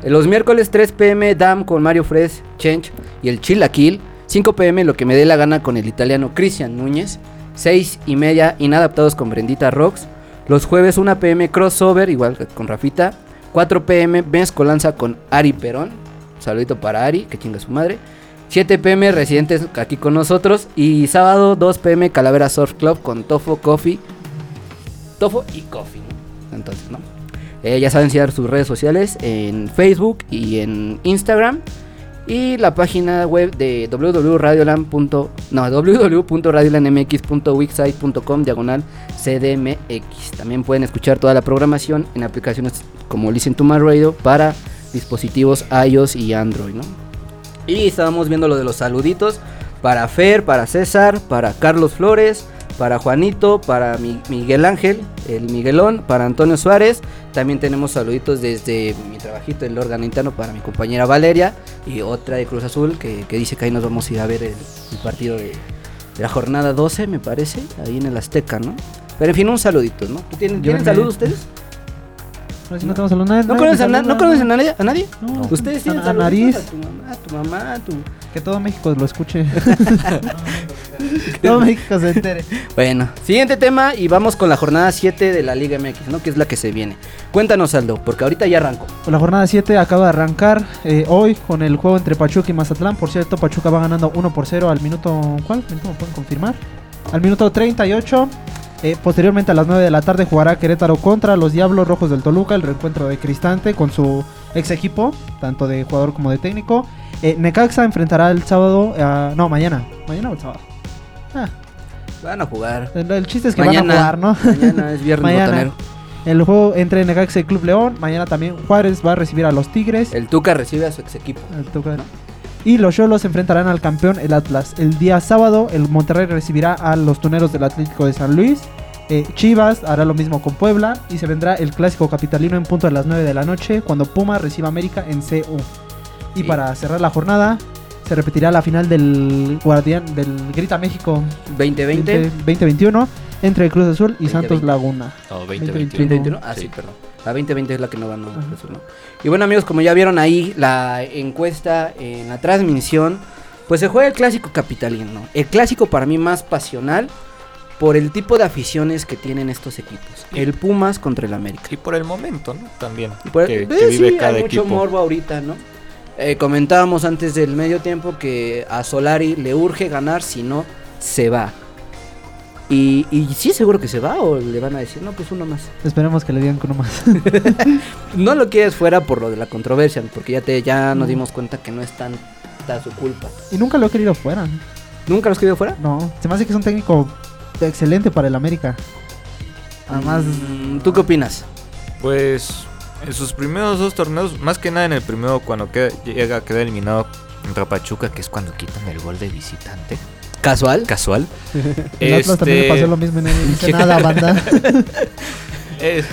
Los miércoles 3 pm Dam con Mario Fres, Chench y el Chilaquil. 5 pm lo que me dé la gana con el italiano Cristian Núñez. 6 y media inadaptados con Brendita Rocks. Los jueves 1 pm crossover igual con Rafita. 4 pm mezcolanza con Ari Perón. Saludito para Ari, que chinga su madre. 7 pm residentes aquí con nosotros. Y sábado 2 pm Calavera Surf Club con Tofo Coffee. Tofo y Coffee. Entonces, ¿no? Eh, ya saben seguir sus redes sociales en Facebook y en Instagram. Y la página web de www.radioland. No, diagonal CDMX. También pueden escuchar toda la programación en aplicaciones como Listen to My Radio para dispositivos iOS y Android, ¿no? Y estábamos viendo lo de los saluditos para Fer, para César, para Carlos Flores, para Juanito, para Mi- Miguel Ángel, el Miguelón, para Antonio Suárez. También tenemos saluditos desde mi trabajito, el órgano interno, para mi compañera Valeria y otra de Cruz Azul que, que dice que ahí nos vamos a ir a ver el, el partido de, de la jornada 12, me parece, ahí en el Azteca, ¿no? Pero en fin, un saludito, ¿no? ¿Tú ¿Tienen, ¿tienen saludos ustedes? No, si no tenemos saludos, nadie- ¿No nadie conocen a, me na- ¿no saluda. conocen a nadie? ¿A nadie? No. ¿Ustedes tienen A- a nariz. A tu mamá, a tu mamá, a tu... Que todo México lo escuche. todo México se entere. Bueno, siguiente tema y vamos con la jornada 7 de la Liga MX, ¿no? Que es la que se viene. Cuéntanos, Aldo, porque ahorita ya arranco. Pues la jornada 7 acaba de arrancar eh, hoy con el juego entre Pachuca y Mazatlán. Por cierto, Pachuca va ganando 1 por 0 al minuto. ¿Cuál? ¿Minuto me pueden confirmar? Al minuto 38. Eh, posteriormente a las 9 de la tarde jugará Querétaro contra los Diablos Rojos del Toluca, el reencuentro de Cristante con su ex equipo, tanto de jugador como de técnico. Eh, Necaxa enfrentará el sábado, a- no, mañana. ¿Mañana o el sábado? Ah, Van a jugar. el, el chiste es que mañana, van a jugar, ¿no? Mañana es viernes Mañana. botanero. El juego entre Necaxa y Club León. Mañana también Juárez va a recibir a los Tigres. El Tuca recibe a su ex equipo. El Tuca. Y los Cholos enfrentarán al campeón, el Atlas. El día sábado, el Monterrey recibirá a los Tuneros del Atlético de San Luis. Eh, Chivas hará lo mismo con Puebla. Y se vendrá el clásico capitalino en punto de las 9 de la noche, cuando Puma reciba a América en CU. Y Sí. para cerrar la jornada, se repetirá la final del Guardián del Grita México 2020. 2021 entre Cruz Azul y 2020. Santos Laguna. No, 2021. 2021. Ah, sí, perdón. La 2020 es la que no ganó. Cruz Azul, ¿no? Y bueno, amigos, como ya vieron ahí la encuesta en la transmisión, pues se juega el clásico capitalino. El clásico para mí más pasional por el tipo de aficiones que tienen estos equipos. El Pumas contra el América. Y por el momento, ¿no? También. Y por- que, eh, que vive sí, cada hay mucho equipo. morbo ahorita, ¿no? Eh, comentábamos antes del medio tiempo que a Solari le urge ganar, si no, se va. Y, y sí, seguro que se va o le van a decir, no, pues uno más. Esperemos que le digan con uno más. No lo quieres fuera por lo de la controversia, porque ya te ya nos dimos cuenta que no es tanta su culpa. y nunca lo he querido fuera. ¿Nunca lo escribió fuera? No, se me hace que es un técnico excelente para el América. Además, Mm, ¿Tú qué opinas? Pues en sus primeros dos torneos, más que nada en el primero cuando queda- llega a quedar eliminado contra Pachuca, que es cuando quitan el gol de visitante. ¿Casual? Casual. el Atlas también le pasó lo mismo, no dice nada, banda. es-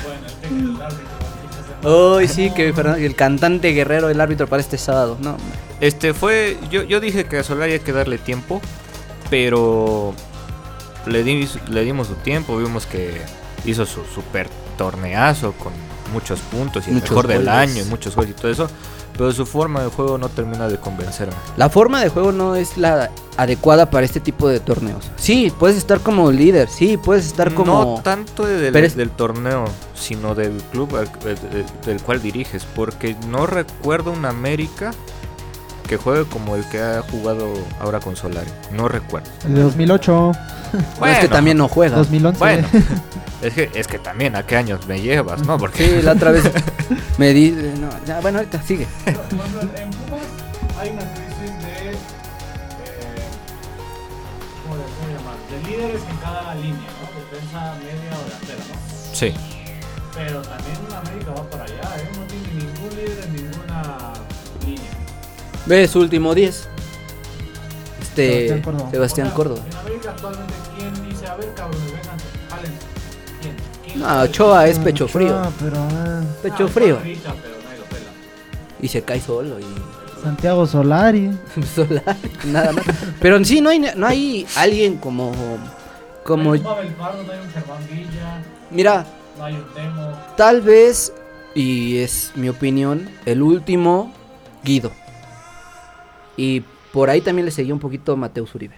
Hoy sí, que el cantante guerrero, el árbitro para este sábado. No, este fue. Yo, yo dije que a Solari hay que darle tiempo, pero le, di- le dimos su tiempo. Vimos que hizo su super torneazo con muchos puntos y el mejor del año y muchos goles y todo eso. Pero su forma de juego no termina de convencerme. La forma de juego no es la adecuada para este tipo de torneos. Sí, puedes estar como líder, sí, puedes estar como... No tanto de- del, Pero es- del torneo, sino del club al- eh, del, del cual diriges. Porque no recuerdo un América que juegue como el que ha jugado ahora con Solari. No recuerdo. El de 2008, No, es que Bueno, también no juega. 2011. Bueno, es que, es que también a qué años me llevas, ¿no? Porque Sí, la otra vez me di... No, ya, bueno, ahorita sigue. Ejemplo, en Pumas hay una crisis de. Eh. De líderes en cada línea, ¿no? Defensa, media o delantera, ¿no? sí. Pero también América va para allá, ¿eh? No tiene ningún líder en ninguna. Ve su último 10. Este... Sebastián Córdoba. Sebastián Córdoba. En América actualmente, ¿quién dice, a ver, cabrones, vengan? ¿Quién? ¿Quién? No, Ochoa es pecho frío. Pero ah, Pecho Ah, frío. Rica, pero nadie lo pela. Y se cae solo y... Santiago Solari. Solari, nada más. Pero sí, no hay, no hay alguien como... Como... No hay un Pavel Pardo, no hay un Germán Villa, Mira, no hay un Temo. Tal vez, y es mi opinión, el último Guido. Y por ahí también le seguía un poquito Mateus Uribe.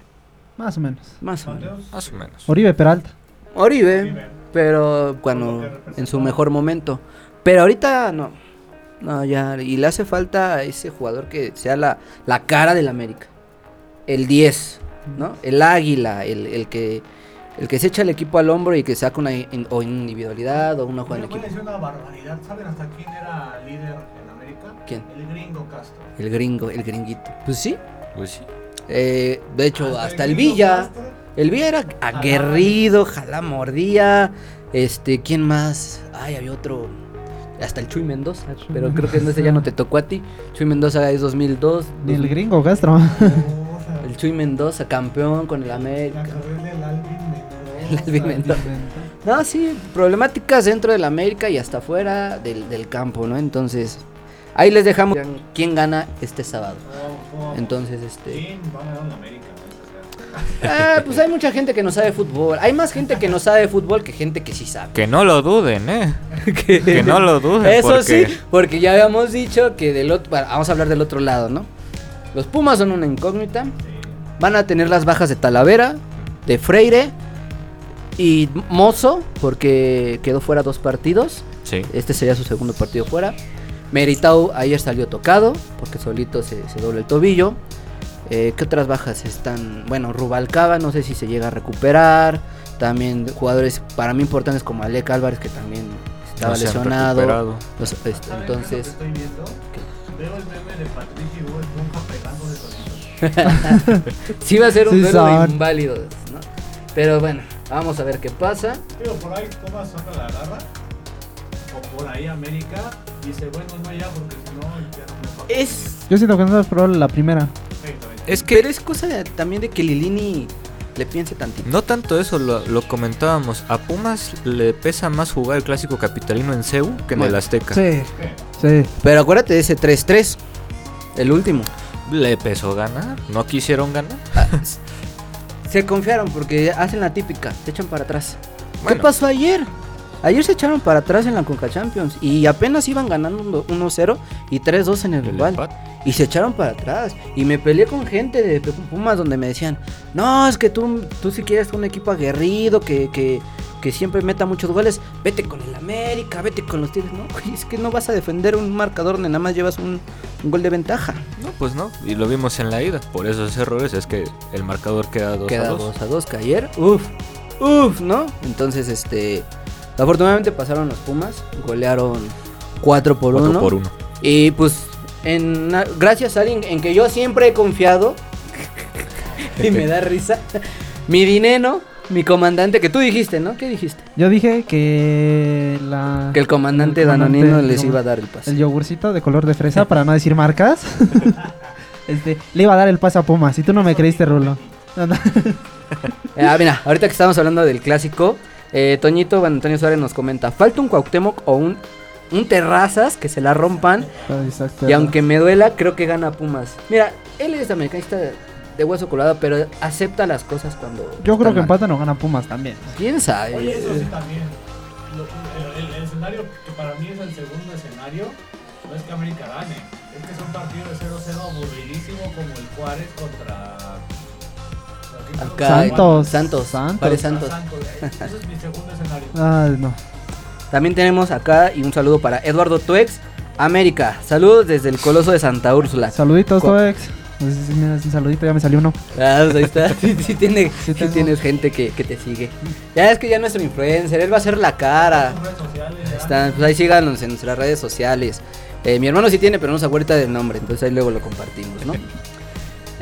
Más o menos. Más o menos. Más o menos. Oribe Peralta. Oribe, Uribe. pero cuando en su mejor momento. Pero ahorita no. No, ya. Y le hace falta a ese jugador que sea la, la cara del América. El 10, ¿no? El águila, el, el que el que se echa el equipo al hombro y que saca una in- o individualidad o una jugada en equipo. una barbaridad. ¿Saben hasta quién era líder América? ¿Quién? El gringo Castro. El gringo, el gringuito. Pues sí. Pues sí. Eh, de hecho, hasta, el Villa. Castro. El Villa era aguerrido, jala mordía. Este, ¿quién más? Ay, había otro. Hasta el Chuy Mendoza. Pero creo que en ese ya no te tocó a ti. Chuy Mendoza es 2002. Ni el 2000. gringo Castro. El Chuy Mendoza, campeón con el América. Alvin El Alvin Mendoza. Mendoza. No, sí, problemáticas dentro del América y hasta fuera del, del campo, ¿no? Entonces, ahí les dejamos quién gana este sábado. Entonces, este. ¿Quién va a ganar en América? Ah, pues hay mucha gente que no sabe fútbol. Hay más gente que no sabe fútbol que gente que sí sabe. Que no lo duden, ¿eh? Que no lo duden. Eso porque sí, porque ya habíamos dicho que del otro, bueno, vamos a hablar del otro lado, ¿no? Los Pumas son una incógnita. Van a tener las bajas de Talavera, de Freire y Mozo, porque quedó fuera dos partidos. Sí. Este sería su segundo partido fuera. Meritau ayer salió tocado, porque solito se, se dobla el tobillo. Eh, ¿Qué otras bajas están? Bueno, Rubalcaba, no sé si se llega a recuperar. También jugadores para mí importantes como Alec Álvarez, que también estaba No lesionado. Los- este, ¿Saben qué es lo que entonces, estoy viendo? Veo el meme de Patricio pegando de sí va a ser un Sí duelo de son. inválidos, ¿no? Pero bueno, vamos a ver qué pasa. Digo, por ahí saca la garra. Por ahí América dice, bueno, no ya, porque si no, ya no me paga. Es, Yo siento que no es probable la primera. Es que pero es cosa de- también de que Lilini le piense tantito. no tanto eso, lo, lo comentábamos. A Pumas le pesa más jugar el clásico capitalino en CEU que en Bueno, el Azteca. Sí, sí. Pero acuérdate de ese 3-3, el último. le pesó ganar. No quisieron ganar. Se confiaron porque hacen la típica, se echan para atrás. ¿Qué Bueno. pasó ayer? Ayer se echaron para atrás en la Conca Champions y apenas iban ganando 1-0 y 3-2 en el empate. Y se echaron para atrás. Y me peleé con gente de Pumas donde me decían, no, es que tú, tú si quieres un equipo aguerrido, que, que, que siempre meta muchos goles, vete con el América, vete con los Tigres. No, es que no vas a defender un marcador donde nada más llevas un, un gol de ventaja. No, pues no. Y lo vimos en la ida. Por esos errores es que el marcador queda 2 Queda a 2. 2 a 2 que ayer, uff, uff, ¿no? Entonces, este, afortunadamente pasaron los Pumas, golearon 4 por 1. por 1. Y pues, en, gracias a alguien en que yo siempre he confiado, y me da risa, mi dinero, mi comandante, que tú dijiste, ¿no? ¿Qué dijiste? Yo dije que la Que el comandante El comandante, Danonino les iba a dar el pase. el yogurcito de color de fresa, para no decir marcas, este, le iba a dar el pase a Pumas. Y tú no me creíste, Rulo. Ah, mira, ahorita que estamos hablando del clásico, eh, Toñito Juan Antonio Suárez nos comenta, falta un Cuauhtémoc o un, un Terrazas que se la rompan Exacto. Y aunque me duela, creo que gana Pumas. Mira, él es americanista de, de hueso colorado, pero acepta las cosas cuando. Yo creo que mal. empatan o gana Pumas también. ¿Quién sabe? Oye, eso sí también. Lo- el, el- el escenario que para mí es el segundo escenario no es que América gane. Es que son partidos de 0-0 aburridísimo como el Juárez contra. Acá, Santos. Santos. Santos. Juárez Santos. Ese es mi segundo escenario. Ay, no. También tenemos acá y un saludo para Eduardo Tuex, América. Saludos desde el Coloso de Santa Úrsula. Saluditos, Cu- Toex. Pues, mira, un saludito, ya me salió uno. Ah, pues ahí está. Sí, sí tiene, Sí sí tienes gente que, que te sigue. Ya es que ya es nuestro influencer, él va a ser la cara. Redes sociales. Están, pues ahí síganos en nuestras redes sociales. Eh, mi hermano sí tiene, pero no se acuerda del nombre, entonces ahí luego lo compartimos, ¿no?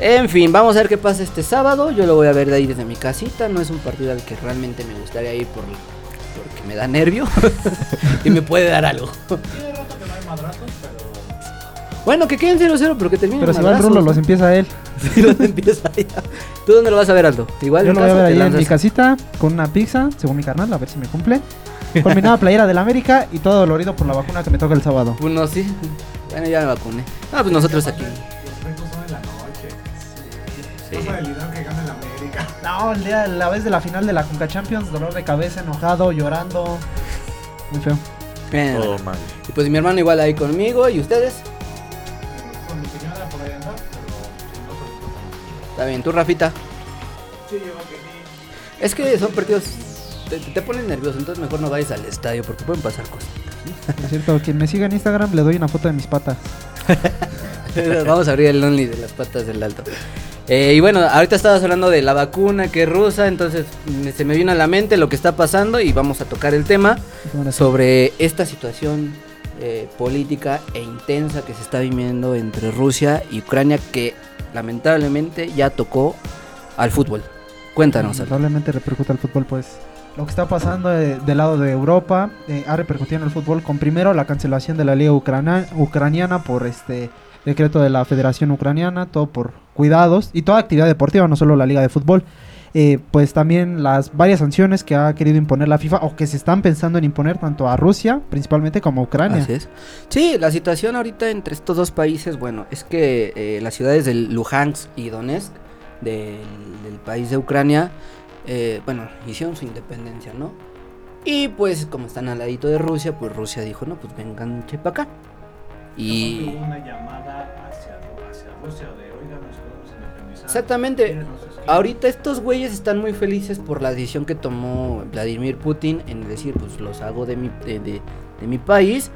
En fin, vamos a ver qué pasa este sábado. Yo lo voy a ver de ahí desde mi casita. No es un partido al que realmente me gustaría ir por, porque me da nervio y me puede dar algo. Tiene rato que no hay madrazos, pero. Bueno, que queden 0-0, pero que termine Pero si va Rulo, los empieza él. Sí, los empieza ya. ¿Tú dónde lo vas a ver, Aldo? Igual Yo lo voy a ver ahí en mi casita con una pizza, según mi carnal, a ver si me cumple. Con mi nueva playera del América y todo dolorido por la vacuna que me toca el sábado. Pues no, sí. Bueno, ya me vacuné. Ah, pues nosotros aquí. Cosa del Lidón que gana el América. No, el día, la vez de la final de la Conca Champions, dolor de cabeza, enojado, llorando. Muy feo. Bien. Todo mal. Y pues mi hermano igual ahí conmigo. ¿Y ustedes? Con mi señora por ahí anda, pero si no Está bien, tú, Rafita. Sí, yo que sí. Es que son partidos. Te, te ponen nervioso, entonces mejor no vayas al estadio porque pueden pasar cosas. Por cierto, quien me siga en Instagram le doy una foto de mis patas. Vamos a abrir el Only de las patas del alto. Eh, y bueno, ahorita estabas hablando de la vacuna que es rusa, entonces se me vino a la mente lo que está pasando y vamos a tocar el tema sobre esta situación eh, política e intensa que se está viviendo entre Rusia y Ucrania que lamentablemente ya tocó al fútbol. Cuéntanos. Aldo. Probablemente repercuta al fútbol, pues. Lo que está pasando eh, del lado de Europa eh, ha repercutido en el fútbol con primero la cancelación de la liga ucrana- ucraniana por este decreto de la Federación Ucraniana, todo por cuidados y toda actividad deportiva, no solo la liga de fútbol. Eh, pues también las varias sanciones que ha querido imponer la FIFA o que se están pensando en imponer tanto a Rusia principalmente como a Ucrania. Así. Sí, la situación ahorita entre estos dos países, bueno, es que eh, las ciudades de Luhansk y Donetsk del, del país de Ucrania, eh, bueno, hicieron su independencia, ¿no? Y pues como están al ladito de Rusia, pues Rusia dijo, no, pues vengan para acá. Y Hubo una llamada hacia, hacia Rusia de, oiga, nos podemos independizar. Exactamente. ¿Quieren los esquís?" ahorita estos güeyes están muy felices por la decisión que tomó Vladimir Putin en decir, pues los hago de mi, de, de- de mi país.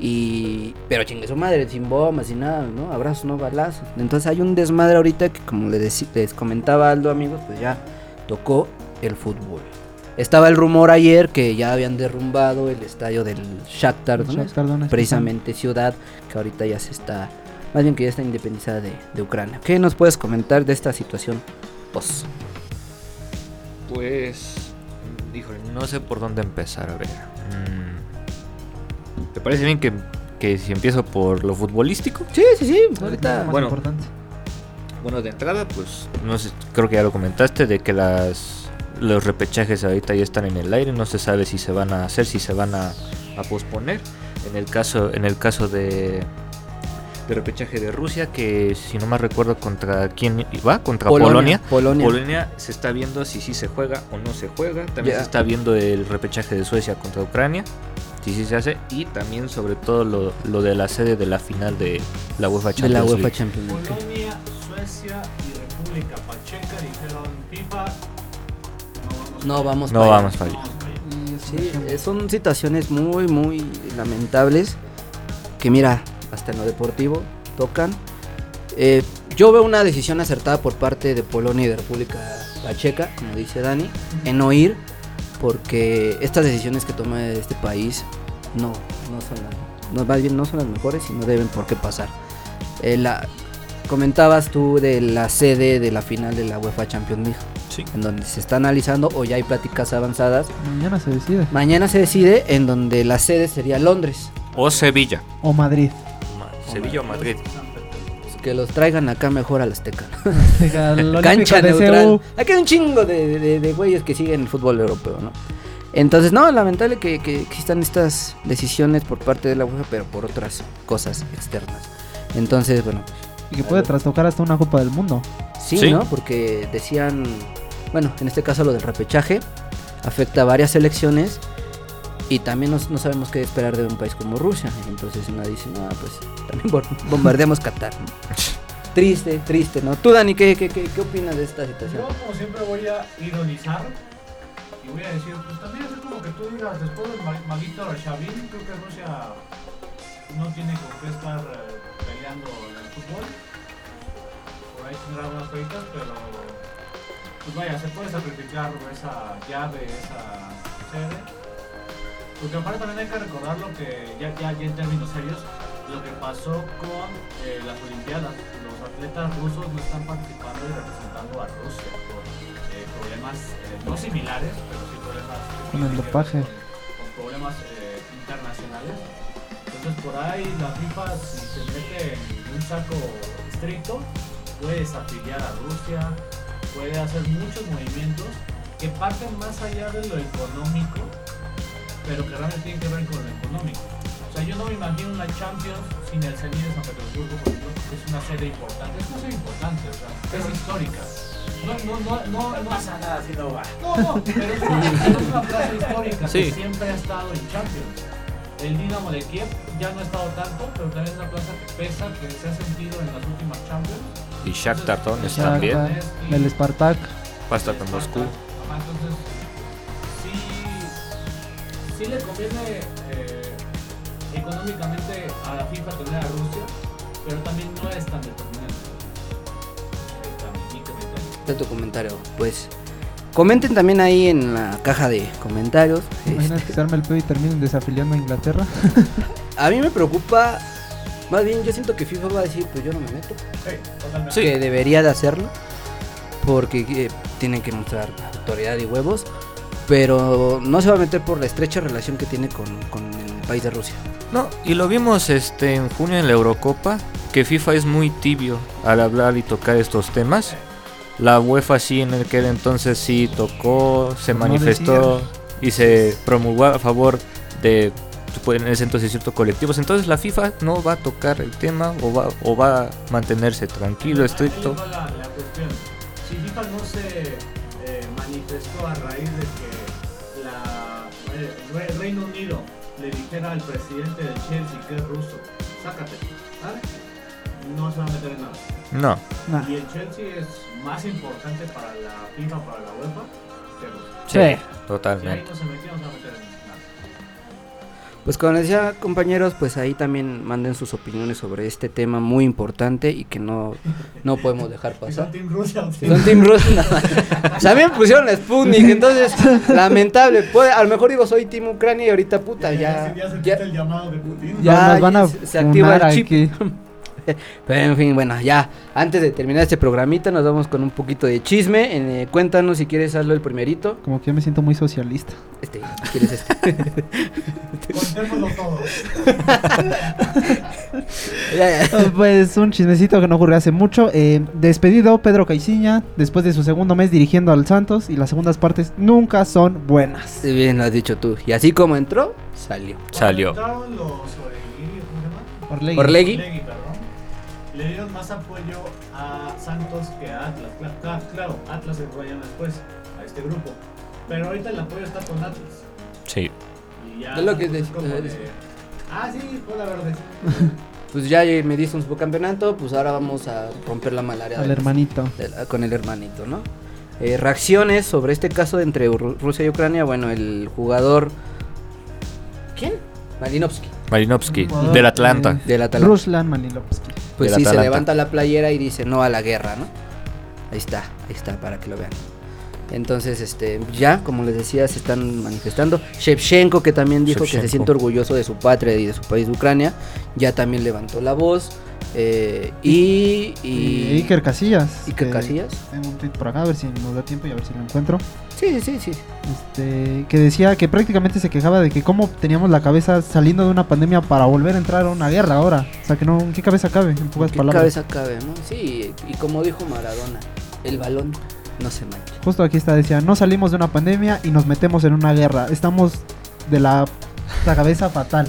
Y. Pero chingue su madre, sin bombas, sin nada, ¿no? Abrazos, no balazos. Entonces hay un desmadre ahorita que, como les, les comentaba Aldo, amigos, pues ya tocó el fútbol. Estaba el rumor ayer que ya habían derrumbado el estadio del Shakhtar Donetsk, Shakhtar Donetsk. precisamente ciudad que ahorita ya se está, más bien que ya está independizada de, de Ucrania. ¿Qué nos puedes comentar de esta situación post? Pues, híjole, no sé por dónde empezar. A ver. Mm, ¿Te parece bien que, que si empiezo por lo futbolístico? Sí, sí, sí, Lo ahorita. más bueno. importante. Bueno, de entrada, pues, no sé, creo que ya lo comentaste, de que las los repechajes ahorita ya están en el aire, no se sabe si se van a hacer, si se van a, a posponer. En el caso, en el caso de, de repechaje de Rusia, que si no más recuerdo contra quién iba, contra Polonia, Polonia. Polonia. se está viendo si sí se juega o no se juega. También se está viendo el repechaje de Suecia contra Ucrania, si sí se hace. Y también sobre todo lo, lo de la sede de la final de la UEFA de Champions la UEFA League. Champions League. Polonia, Suecia y República Pacheca dijeron FIFA. No vamos No para allá. vamos para allá. Son situaciones muy, muy lamentables que mira, hasta en lo deportivo tocan. Eh, yo veo una decisión acertada por parte de Polonia y de República Checa, como dice Dani, en no ir, porque estas decisiones que toma este país no, no son las, no, no son las mejores y no deben por qué pasar. Eh, comentabas tú de la sede de la final de la UEFA Champions League, Sí. en donde se está analizando o ya hay pláticas avanzadas Mañana se decide. Mañana se decide en donde la sede sería Londres. O Sevilla. O Madrid. Ma- Sevilla o Madrid. Que los traigan acá mejor al Azteca. El Cancha neutral. CU. Aquí hay un chingo de, de- de güeyes que siguen el fútbol europeo, ¿no? Entonces, no, lamentable que, que existan estas decisiones por parte de la UEFA, pero por otras cosas externas. Entonces, bueno, Y que puede trastocar hasta una Copa del Mundo. sí, Sí. ¿no? Porque decían, bueno, en este caso lo del repechaje afecta a varias selecciones y también no, no sabemos qué esperar de un país como Rusia. Entonces uno dice, no, pues también bom- bombardeamos Qatar. Triste, triste, ¿no? Tú, Dani, ¿qué, qué, qué, qué opinas de esta situación? Yo, como siempre, voy a ironizar y voy a decir, pues también es como que tú digas, después del Ma- Maguito Shavin, creo que Rusia no tiene con qué estar eh, peleando en el fútbol. Por ahí tendrá unas feitas, pero pues vaya, se puede sacrificar esa llave, esa sede. Porque aparte también hay que recordar lo que, ya, ya, ya en términos serios, lo que pasó con eh, las Olimpiadas. Los atletas rusos no están participando y representando a Rusia por eh, problemas no similares, pero sí problemas Con el dopaje. Con, con problemas internacionales. Entonces por ahí la FIFA si se mete en un saco estricto puede desafiliar a Rusia, puede hacer muchos movimientos que parten más allá de lo económico, pero que realmente tienen que ver con lo económico. O sea, yo no me imagino una Champions sin el Zenit de San Petersburgo, por ejemplo, que es una sede importante. Es una sede importante, o sea, es histórica. No, no, no, no, no pasa nada si no va. No, no, pero es una, pero es una plaza histórica Sí. que siempre ha estado en Champions. El Dinamo de Kiev ya no ha estado tanto, pero también es una plaza que pesa, que se ha sentido en las últimas Champions. Y Shakhtar Donetsk también. El Spartak. Pasta con Moscú. Ajá, entonces, sí, sí le conviene eh, económicamente a la FIFA tener a Rusia, pero también no es tan determinante. Está tu comentario, pues. Comenten también ahí en la caja de comentarios. Imagínate Este, que se arme el pedo y terminen desafiliando a Inglaterra. a mí me preocupa, más bien yo siento que FIFA va a decir, pues yo no me meto. Sí, totalmente. Sí. que debería de hacerlo porque eh, tienen que mostrar autoridad y huevos pero no se va a meter por la estrecha relación que tiene con, con el país de Rusia No, y lo vimos este en junio en la Eurocopa, que FIFA es muy tibio al hablar y tocar estos temas. La UEFA sí en aquel entonces sí tocó, se no manifestó y se promulgó a favor de pues, en ese entonces ciertos colectivos. Entonces la FIFA no va a tocar el tema o va, o va a mantenerse tranquilo, Ahí estricto. va la, la cuestión. Si FIFA no se eh, manifestó a raíz de que la, eh, Re- Reino Unido le dijera al presidente del Chelsea que es ruso, sácate, ¿sabes? No se va a meter en nada. No, Nah. Y el Chelsea es más importante para la FIFA, para la UEFA, que Rusia. sí, Sí. Si ahí totalmente. no se metió, no se pues como les decía compañeros pues ahí también manden sus opiniones sobre este tema muy importante y que no, no podemos dejar Si son pasar Team Rusia son Team Rusia también pusieron la Sputnik entonces lamentable puede, a lo mejor digo soy Team Ucrania y ahorita puta ya ya, ya, el llamado de Putin. Ya, nos van a se- se activa el chip. aquí. Pero en fin, bueno, ya, antes de terminar este programita, nos vamos con un poquito de chisme. Eh, cuéntanos si quieres hazlo el primerito. Como que yo me siento muy socialista. Este, quieres este. Contémoslo todos. Ya, ya. Ah, Pues un chismecito que no ocurrió hace mucho. eh, despedido Pedro Caiciña después de su segundo mes dirigiendo al Santos y las segundas partes nunca son buenas. Bien lo has dicho tú. Y así como entró, salió. Salió. Los Orlegui, ¿cómo se llama? Orlegui. Orlegui. Le dieron más apoyo a Santos que a Atlas. Cla- cla- Claro, Atlas se vayan después a este grupo. Pero ahorita el apoyo está con Atlas. Sí. Y ya Es lo que de- como de- de, Ah, sí, bola verde. Pues ya me diste un subcampeonato, pues ahora vamos a romper la malaria. Al hermanito. de la- con el hermanito, ¿no? Eh, reacciones sobre este caso entre Ru- Rusia y Ucrania. Bueno, el jugador. ¿Quién? Malinovsky, Marinovsky, Jugador, del Atlanta. eh, del Atalanta. Ruslan Manilovsky. Pues sí, se Atalanta. levanta la playera y dice no a la guerra, ¿no? Ahí está, ahí está, para que lo vean. Entonces, este, ya, como les decía, se están manifestando. Shevchenko, que también dijo que se Shevchenko. siente orgulloso de su patria y de su país, Ucrania, ya también levantó la voz. Eh, y, y, Y Iker Casillas. Iker Casillas. Tengo un tweet por acá, a ver si nos da tiempo y a ver si lo encuentro. Sí, sí, sí. Este, que decía que prácticamente se quejaba de que cómo teníamos la cabeza saliendo de una pandemia para volver a entrar a una guerra ahora. O sea, que no, ¿en qué cabeza cabe? En pocas ¿Qué palabras. cabeza cabe, no? Sí, y como dijo Maradona, el balón no se mancha. Justo aquí está, decía, no salimos de una pandemia y nos metemos en una guerra. Estamos de la, la cabeza fatal.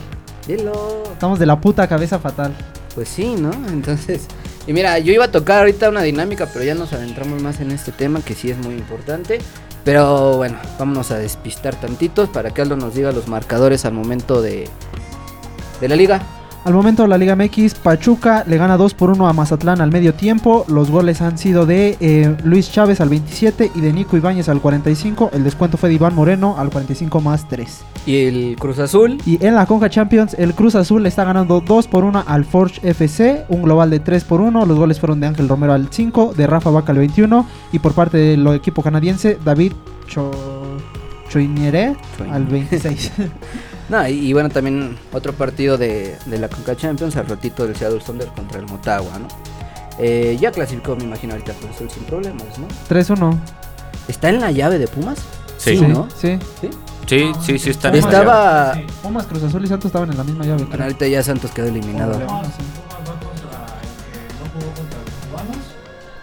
Dilo. Estamos de la puta cabeza fatal. Pues sí, ¿no? Entonces, y mira, yo iba a tocar ahorita una dinámica, pero ya nos adentramos más en este tema que sí es muy importante. Pero bueno, vámonos a despistar tantitos para que Aldo nos diga los marcadores al momento de, de la liga. Al momento la Liga MX, Pachuca le gana 2 por 1 a Mazatlán al medio tiempo. Los goles han sido de eh, Luis Chávez al 27 y de Nico Ibáñez al 45. El descuento fue de Iván Moreno al 45 más 3. Y el Cruz Azul, Y en la Conca Champions, el Cruz Azul le está ganando 2 por 1 al Forge FC, un global de 3 por 1. Los goles fueron de Ángel Romero al 5, de Rafa Vaca al 21 y por parte del equipo canadiense, David Cho... Choiniere al 26. no, y, y bueno, también otro partido de, de la Conca Champions, al ratito del Seattle Thunder contra el Motagua, ¿no? Eh, ya clasificó, me imagino, ahorita Cruz Azul sin problemas, ¿no? 3-1. ¿Está en la llave de Pumas? Sí. Sí, ¿no? Sí. Sí, sí, sí, está en Pumas llave. Estaba... Pumas, Cruz Azul y Santos estaban en la misma llave. Bueno, creo. ahorita ya Santos quedó eliminado. Pumas, Pumas va contra el que no jugó contra los cubanos.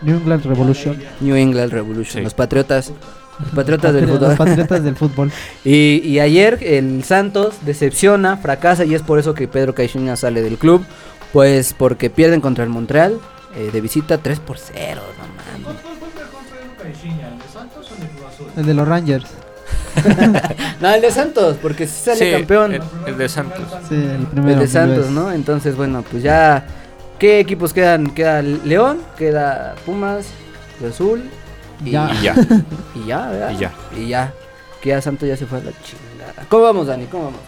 New England Revolution. New England Revolution, Sí. los Patriotas. Los Patriotas del Los fútbol. Patriotas del fútbol. Y, y ayer el Santos decepciona, fracasa y es por eso que Pedro Caixinha sale del club. Pues porque pierden contra el Montreal eh, de visita 3 por 0. No mames. ¿Cuál fue el mejor Pedro Caixinha? ¿El de Santos o el de Cruz Azul? El de los Rangers. No, el de Santos, porque sí sale Sí, campeón. el- el de Santos. Sí, el primero. El de Santos. ¿no? Entonces, bueno, pues ya. ¿Qué equipos quedan? Queda León, queda Pumas, Azul. Y Ya. Y ya. Y ya, ¿verdad? Y ya. Y ya. Que ya Santos ya se fue a la chingada. ¿Cómo vamos, Dani? ¿Cómo vamos?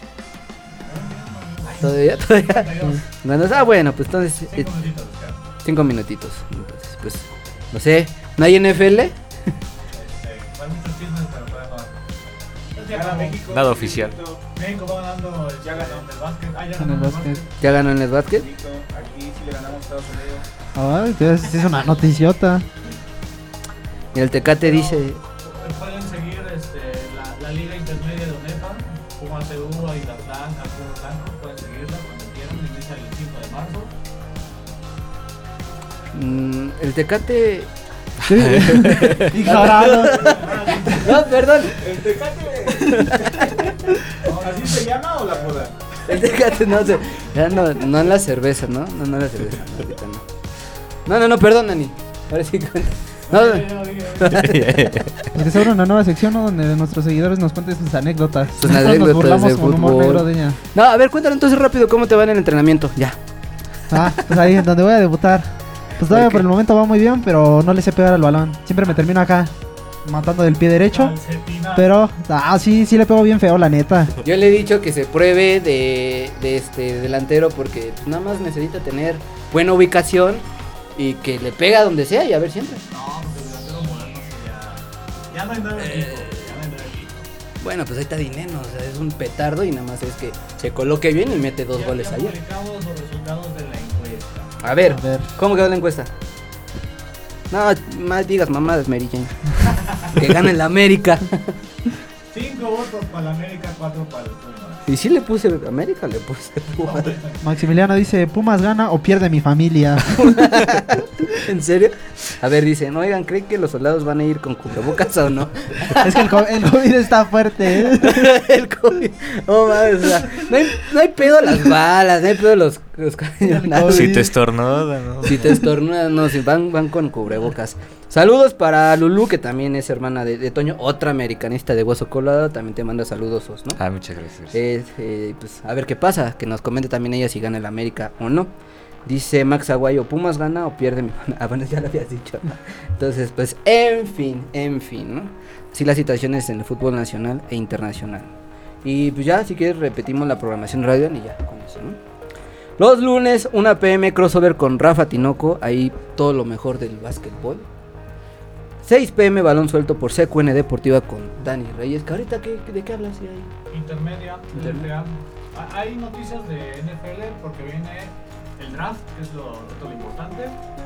¿Todavía? ¿Todavía? Bueno, ah, bueno, pues entonces... eh, cinco minutitos. Entonces, pues, no sé. ¿No hay NFL? Nada oficial. México va ganando ya ganó en el básquet. Ah, ya ganó en el básquet. ¿Ya ganó en el básquet? Aquí sí le ganamos a Estados Unidos. Ay, sí es una noticiota. Y el Tecate dice... Pueden seguir este, la, la liga intermedia de ONEPA, Pumas CU, Águilas Blancas, Pumas Blancos, pueden seguirla cuando quieran, inicia el 5 de marzo. mm, el Tecate... Ignorado. No, perdón. ¿Así se llama o la poda? El Tecate no se... Ya no, no en la cerveza, ¿no? No, no en la cerveza. no, no. No, no, no, perdón, Dani. Ahora sí. cuenta. Se abre una nueva sección ¿no? donde nuestros seguidores nos cuenten sus anécdotas. Sus Nosotros anécdotas nos burlamos de con humor fútbol. negro de ella. No, a ver, cuéntalo entonces rápido cómo te va en el entrenamiento. Ya. Ah, pues ahí donde voy a debutar. Pues todavía por el momento va muy bien, pero no le sé pegar al balón. Siempre me termino acá matando del pie derecho. Calcetina. Pero, ah, sí, sí le pego bien feo, la neta. Yo le he dicho que se pruebe de, de este delantero porque nada más necesita tener buena ubicación y que le pega donde sea y a ver siempre. No, porque el delantero moderno sí ya. Ya no hay nuevo equipo. Ya no hay. Bueno, pues ahí está Dineno, o sea, es un petardo y nada más es que se coloque bien y mete dos Ya- goles ya ayer. los resultados de la encuesta. A ver, A ver. ¿cómo quedó la encuesta? No, más digas mamadas, Mary Jane. que gane el América. 5 votos para la América, 4 para el. Y si le puse América, le puse Pumas. Maximiliano dice, Pumas gana o pierde mi familia. ¿En serio? A ver, dicen, oigan, ¿creen que los soldados van a ir con cubrebocas o no? Es que el, co- el COVID está fuerte, ¿eh? el COVID. Oh, mames, o sea, no hay, no hay pedo las balas, no hay pedo los, los cañonazos. Si te estornuda, ¿no? Si te estornudas, no, si van, van con cubrebocas. Saludos para Lulu, que también es hermana de, de Toño, otra americanista de hueso colado, también te manda saludos, ¿no? Ah, muchas gracias. Eh, eh, pues a ver qué pasa, que nos comente también ella si gana el América o no. Dice Max Aguayo, ¿Pumas gana o pierde mi Ah, bueno, ya lo habías dicho. Entonces, pues, en fin, en fin, ¿no? Así las situaciones en el fútbol nacional e internacional. Y pues ya, si quieres, repetimos la programación radio y ya, con eso, ¿no? Los lunes, 1 pm crossover con Rafa Tinoco, ahí todo lo mejor del básquetbol. 6 pm balón suelto por CQN Deportiva con Dani Reyes. Que ahorita, ¿qué, ¿de qué hablas ahí? Intermedia, Intermedia. Hay noticias de NFL porque viene el draft, que es lo, lo importante,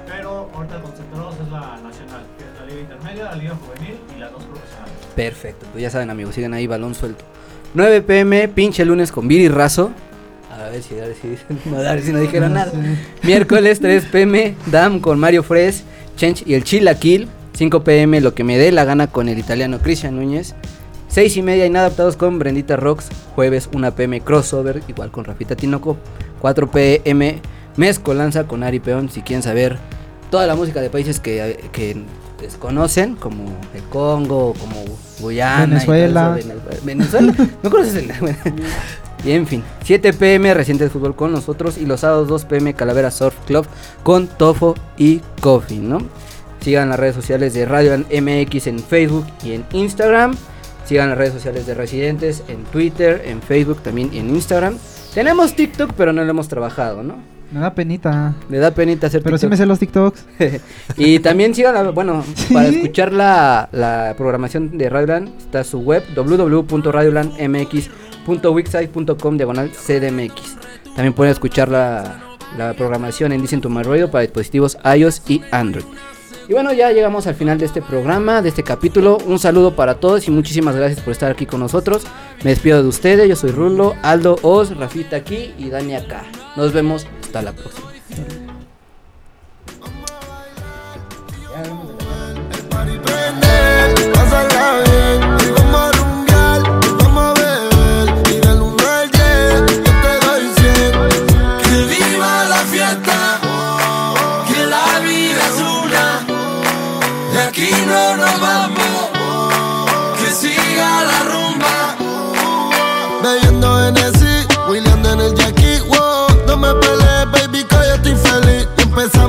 pero ahorita concentrados es la nacional, que es la liga intermedia, la liga juvenil y las dos profesionales. Perfecto, pues ya saben amigos, sigan ahí balón suelto. 9 pm, pinche lunes con Viri Razo. A ver si, a ver si, no, a ver si no dijeron nada. Miércoles 3 pm, Dam con Mario Fres, Chench y el Chilaquil. 5 pm, lo que me dé la gana con el italiano Cristian Núñez. 6 y media, inadaptados con Brendita Rocks. Jueves 1 pm, crossover, igual con Rafita Tinoco. 4 pm, mezcolanza con Ari Peón. Si quieren saber toda la música de países que, que desconocen, como el Congo, como Guyana, y Venezuela. eso, Venezuela, no conoces el. Y en fin, 7 pm reciente de fútbol con nosotros y los sábados 2 pm Calavera Surf Club con Tofo y Coffee, ¿no? Sigan las redes sociales de Radio MX en Facebook y en Instagram. Sigan las redes sociales de Residentes en Twitter, en Facebook también y en Instagram. Tenemos TikTok, pero no lo hemos trabajado, ¿no? Me da penita. Le da penita hacer Pero sí me sé los TikToks. y también sigan, la- bueno, Sí. para escuchar la, la programación de Radioland, está su web www.radiolandmx.wixsite.com diagonal CDMX. También pueden escuchar la, la programación en to My Radio para dispositivos iOS y Android. Y bueno, ya llegamos al final de este programa, de este capítulo. Un saludo para todos y muchísimas gracias por estar aquí con nosotros. Me despido de ustedes, yo soy Rulo, Aldo Oz, Rafita aquí y Dani acá. Nos vemos hasta la próxima.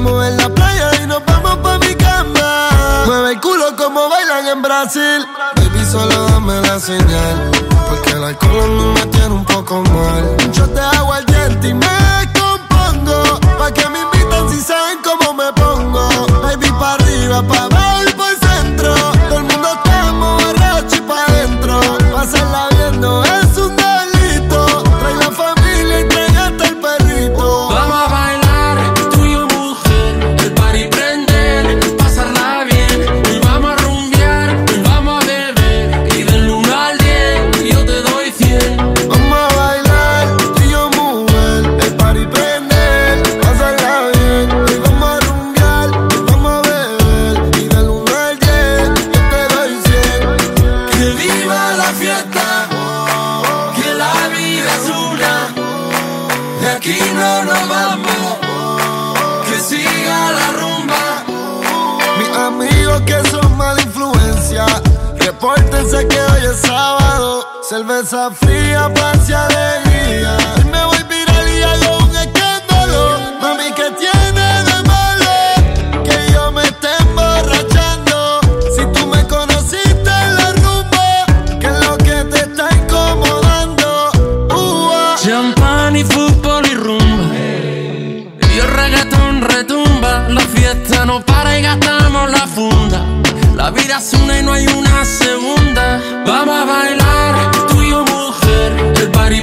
Empezamos en la playa y nos vamos pa' mi cama. Mueve el culo como bailan en Brasil. Baby, solo dame la señal. Porque el alcohol a mí me tiene un poco mal. Yo te hago al diente y me compongo. Pa' que me invitan si saben cómo me pongo. Baby, pa' arriba, pa' ver por centro. Todo el mundo estamos borracho y pa' adentro. Pasarla viendo es amigos que son mala influencia, repórtense que hoy es sábado. Cerveza fría, paz y alegría. Hoy me voy viral y hago fiesta no para y gastamos la funda. La vida es una y no hay una segunda. Vamos a bailar, tú y yo mujer, el party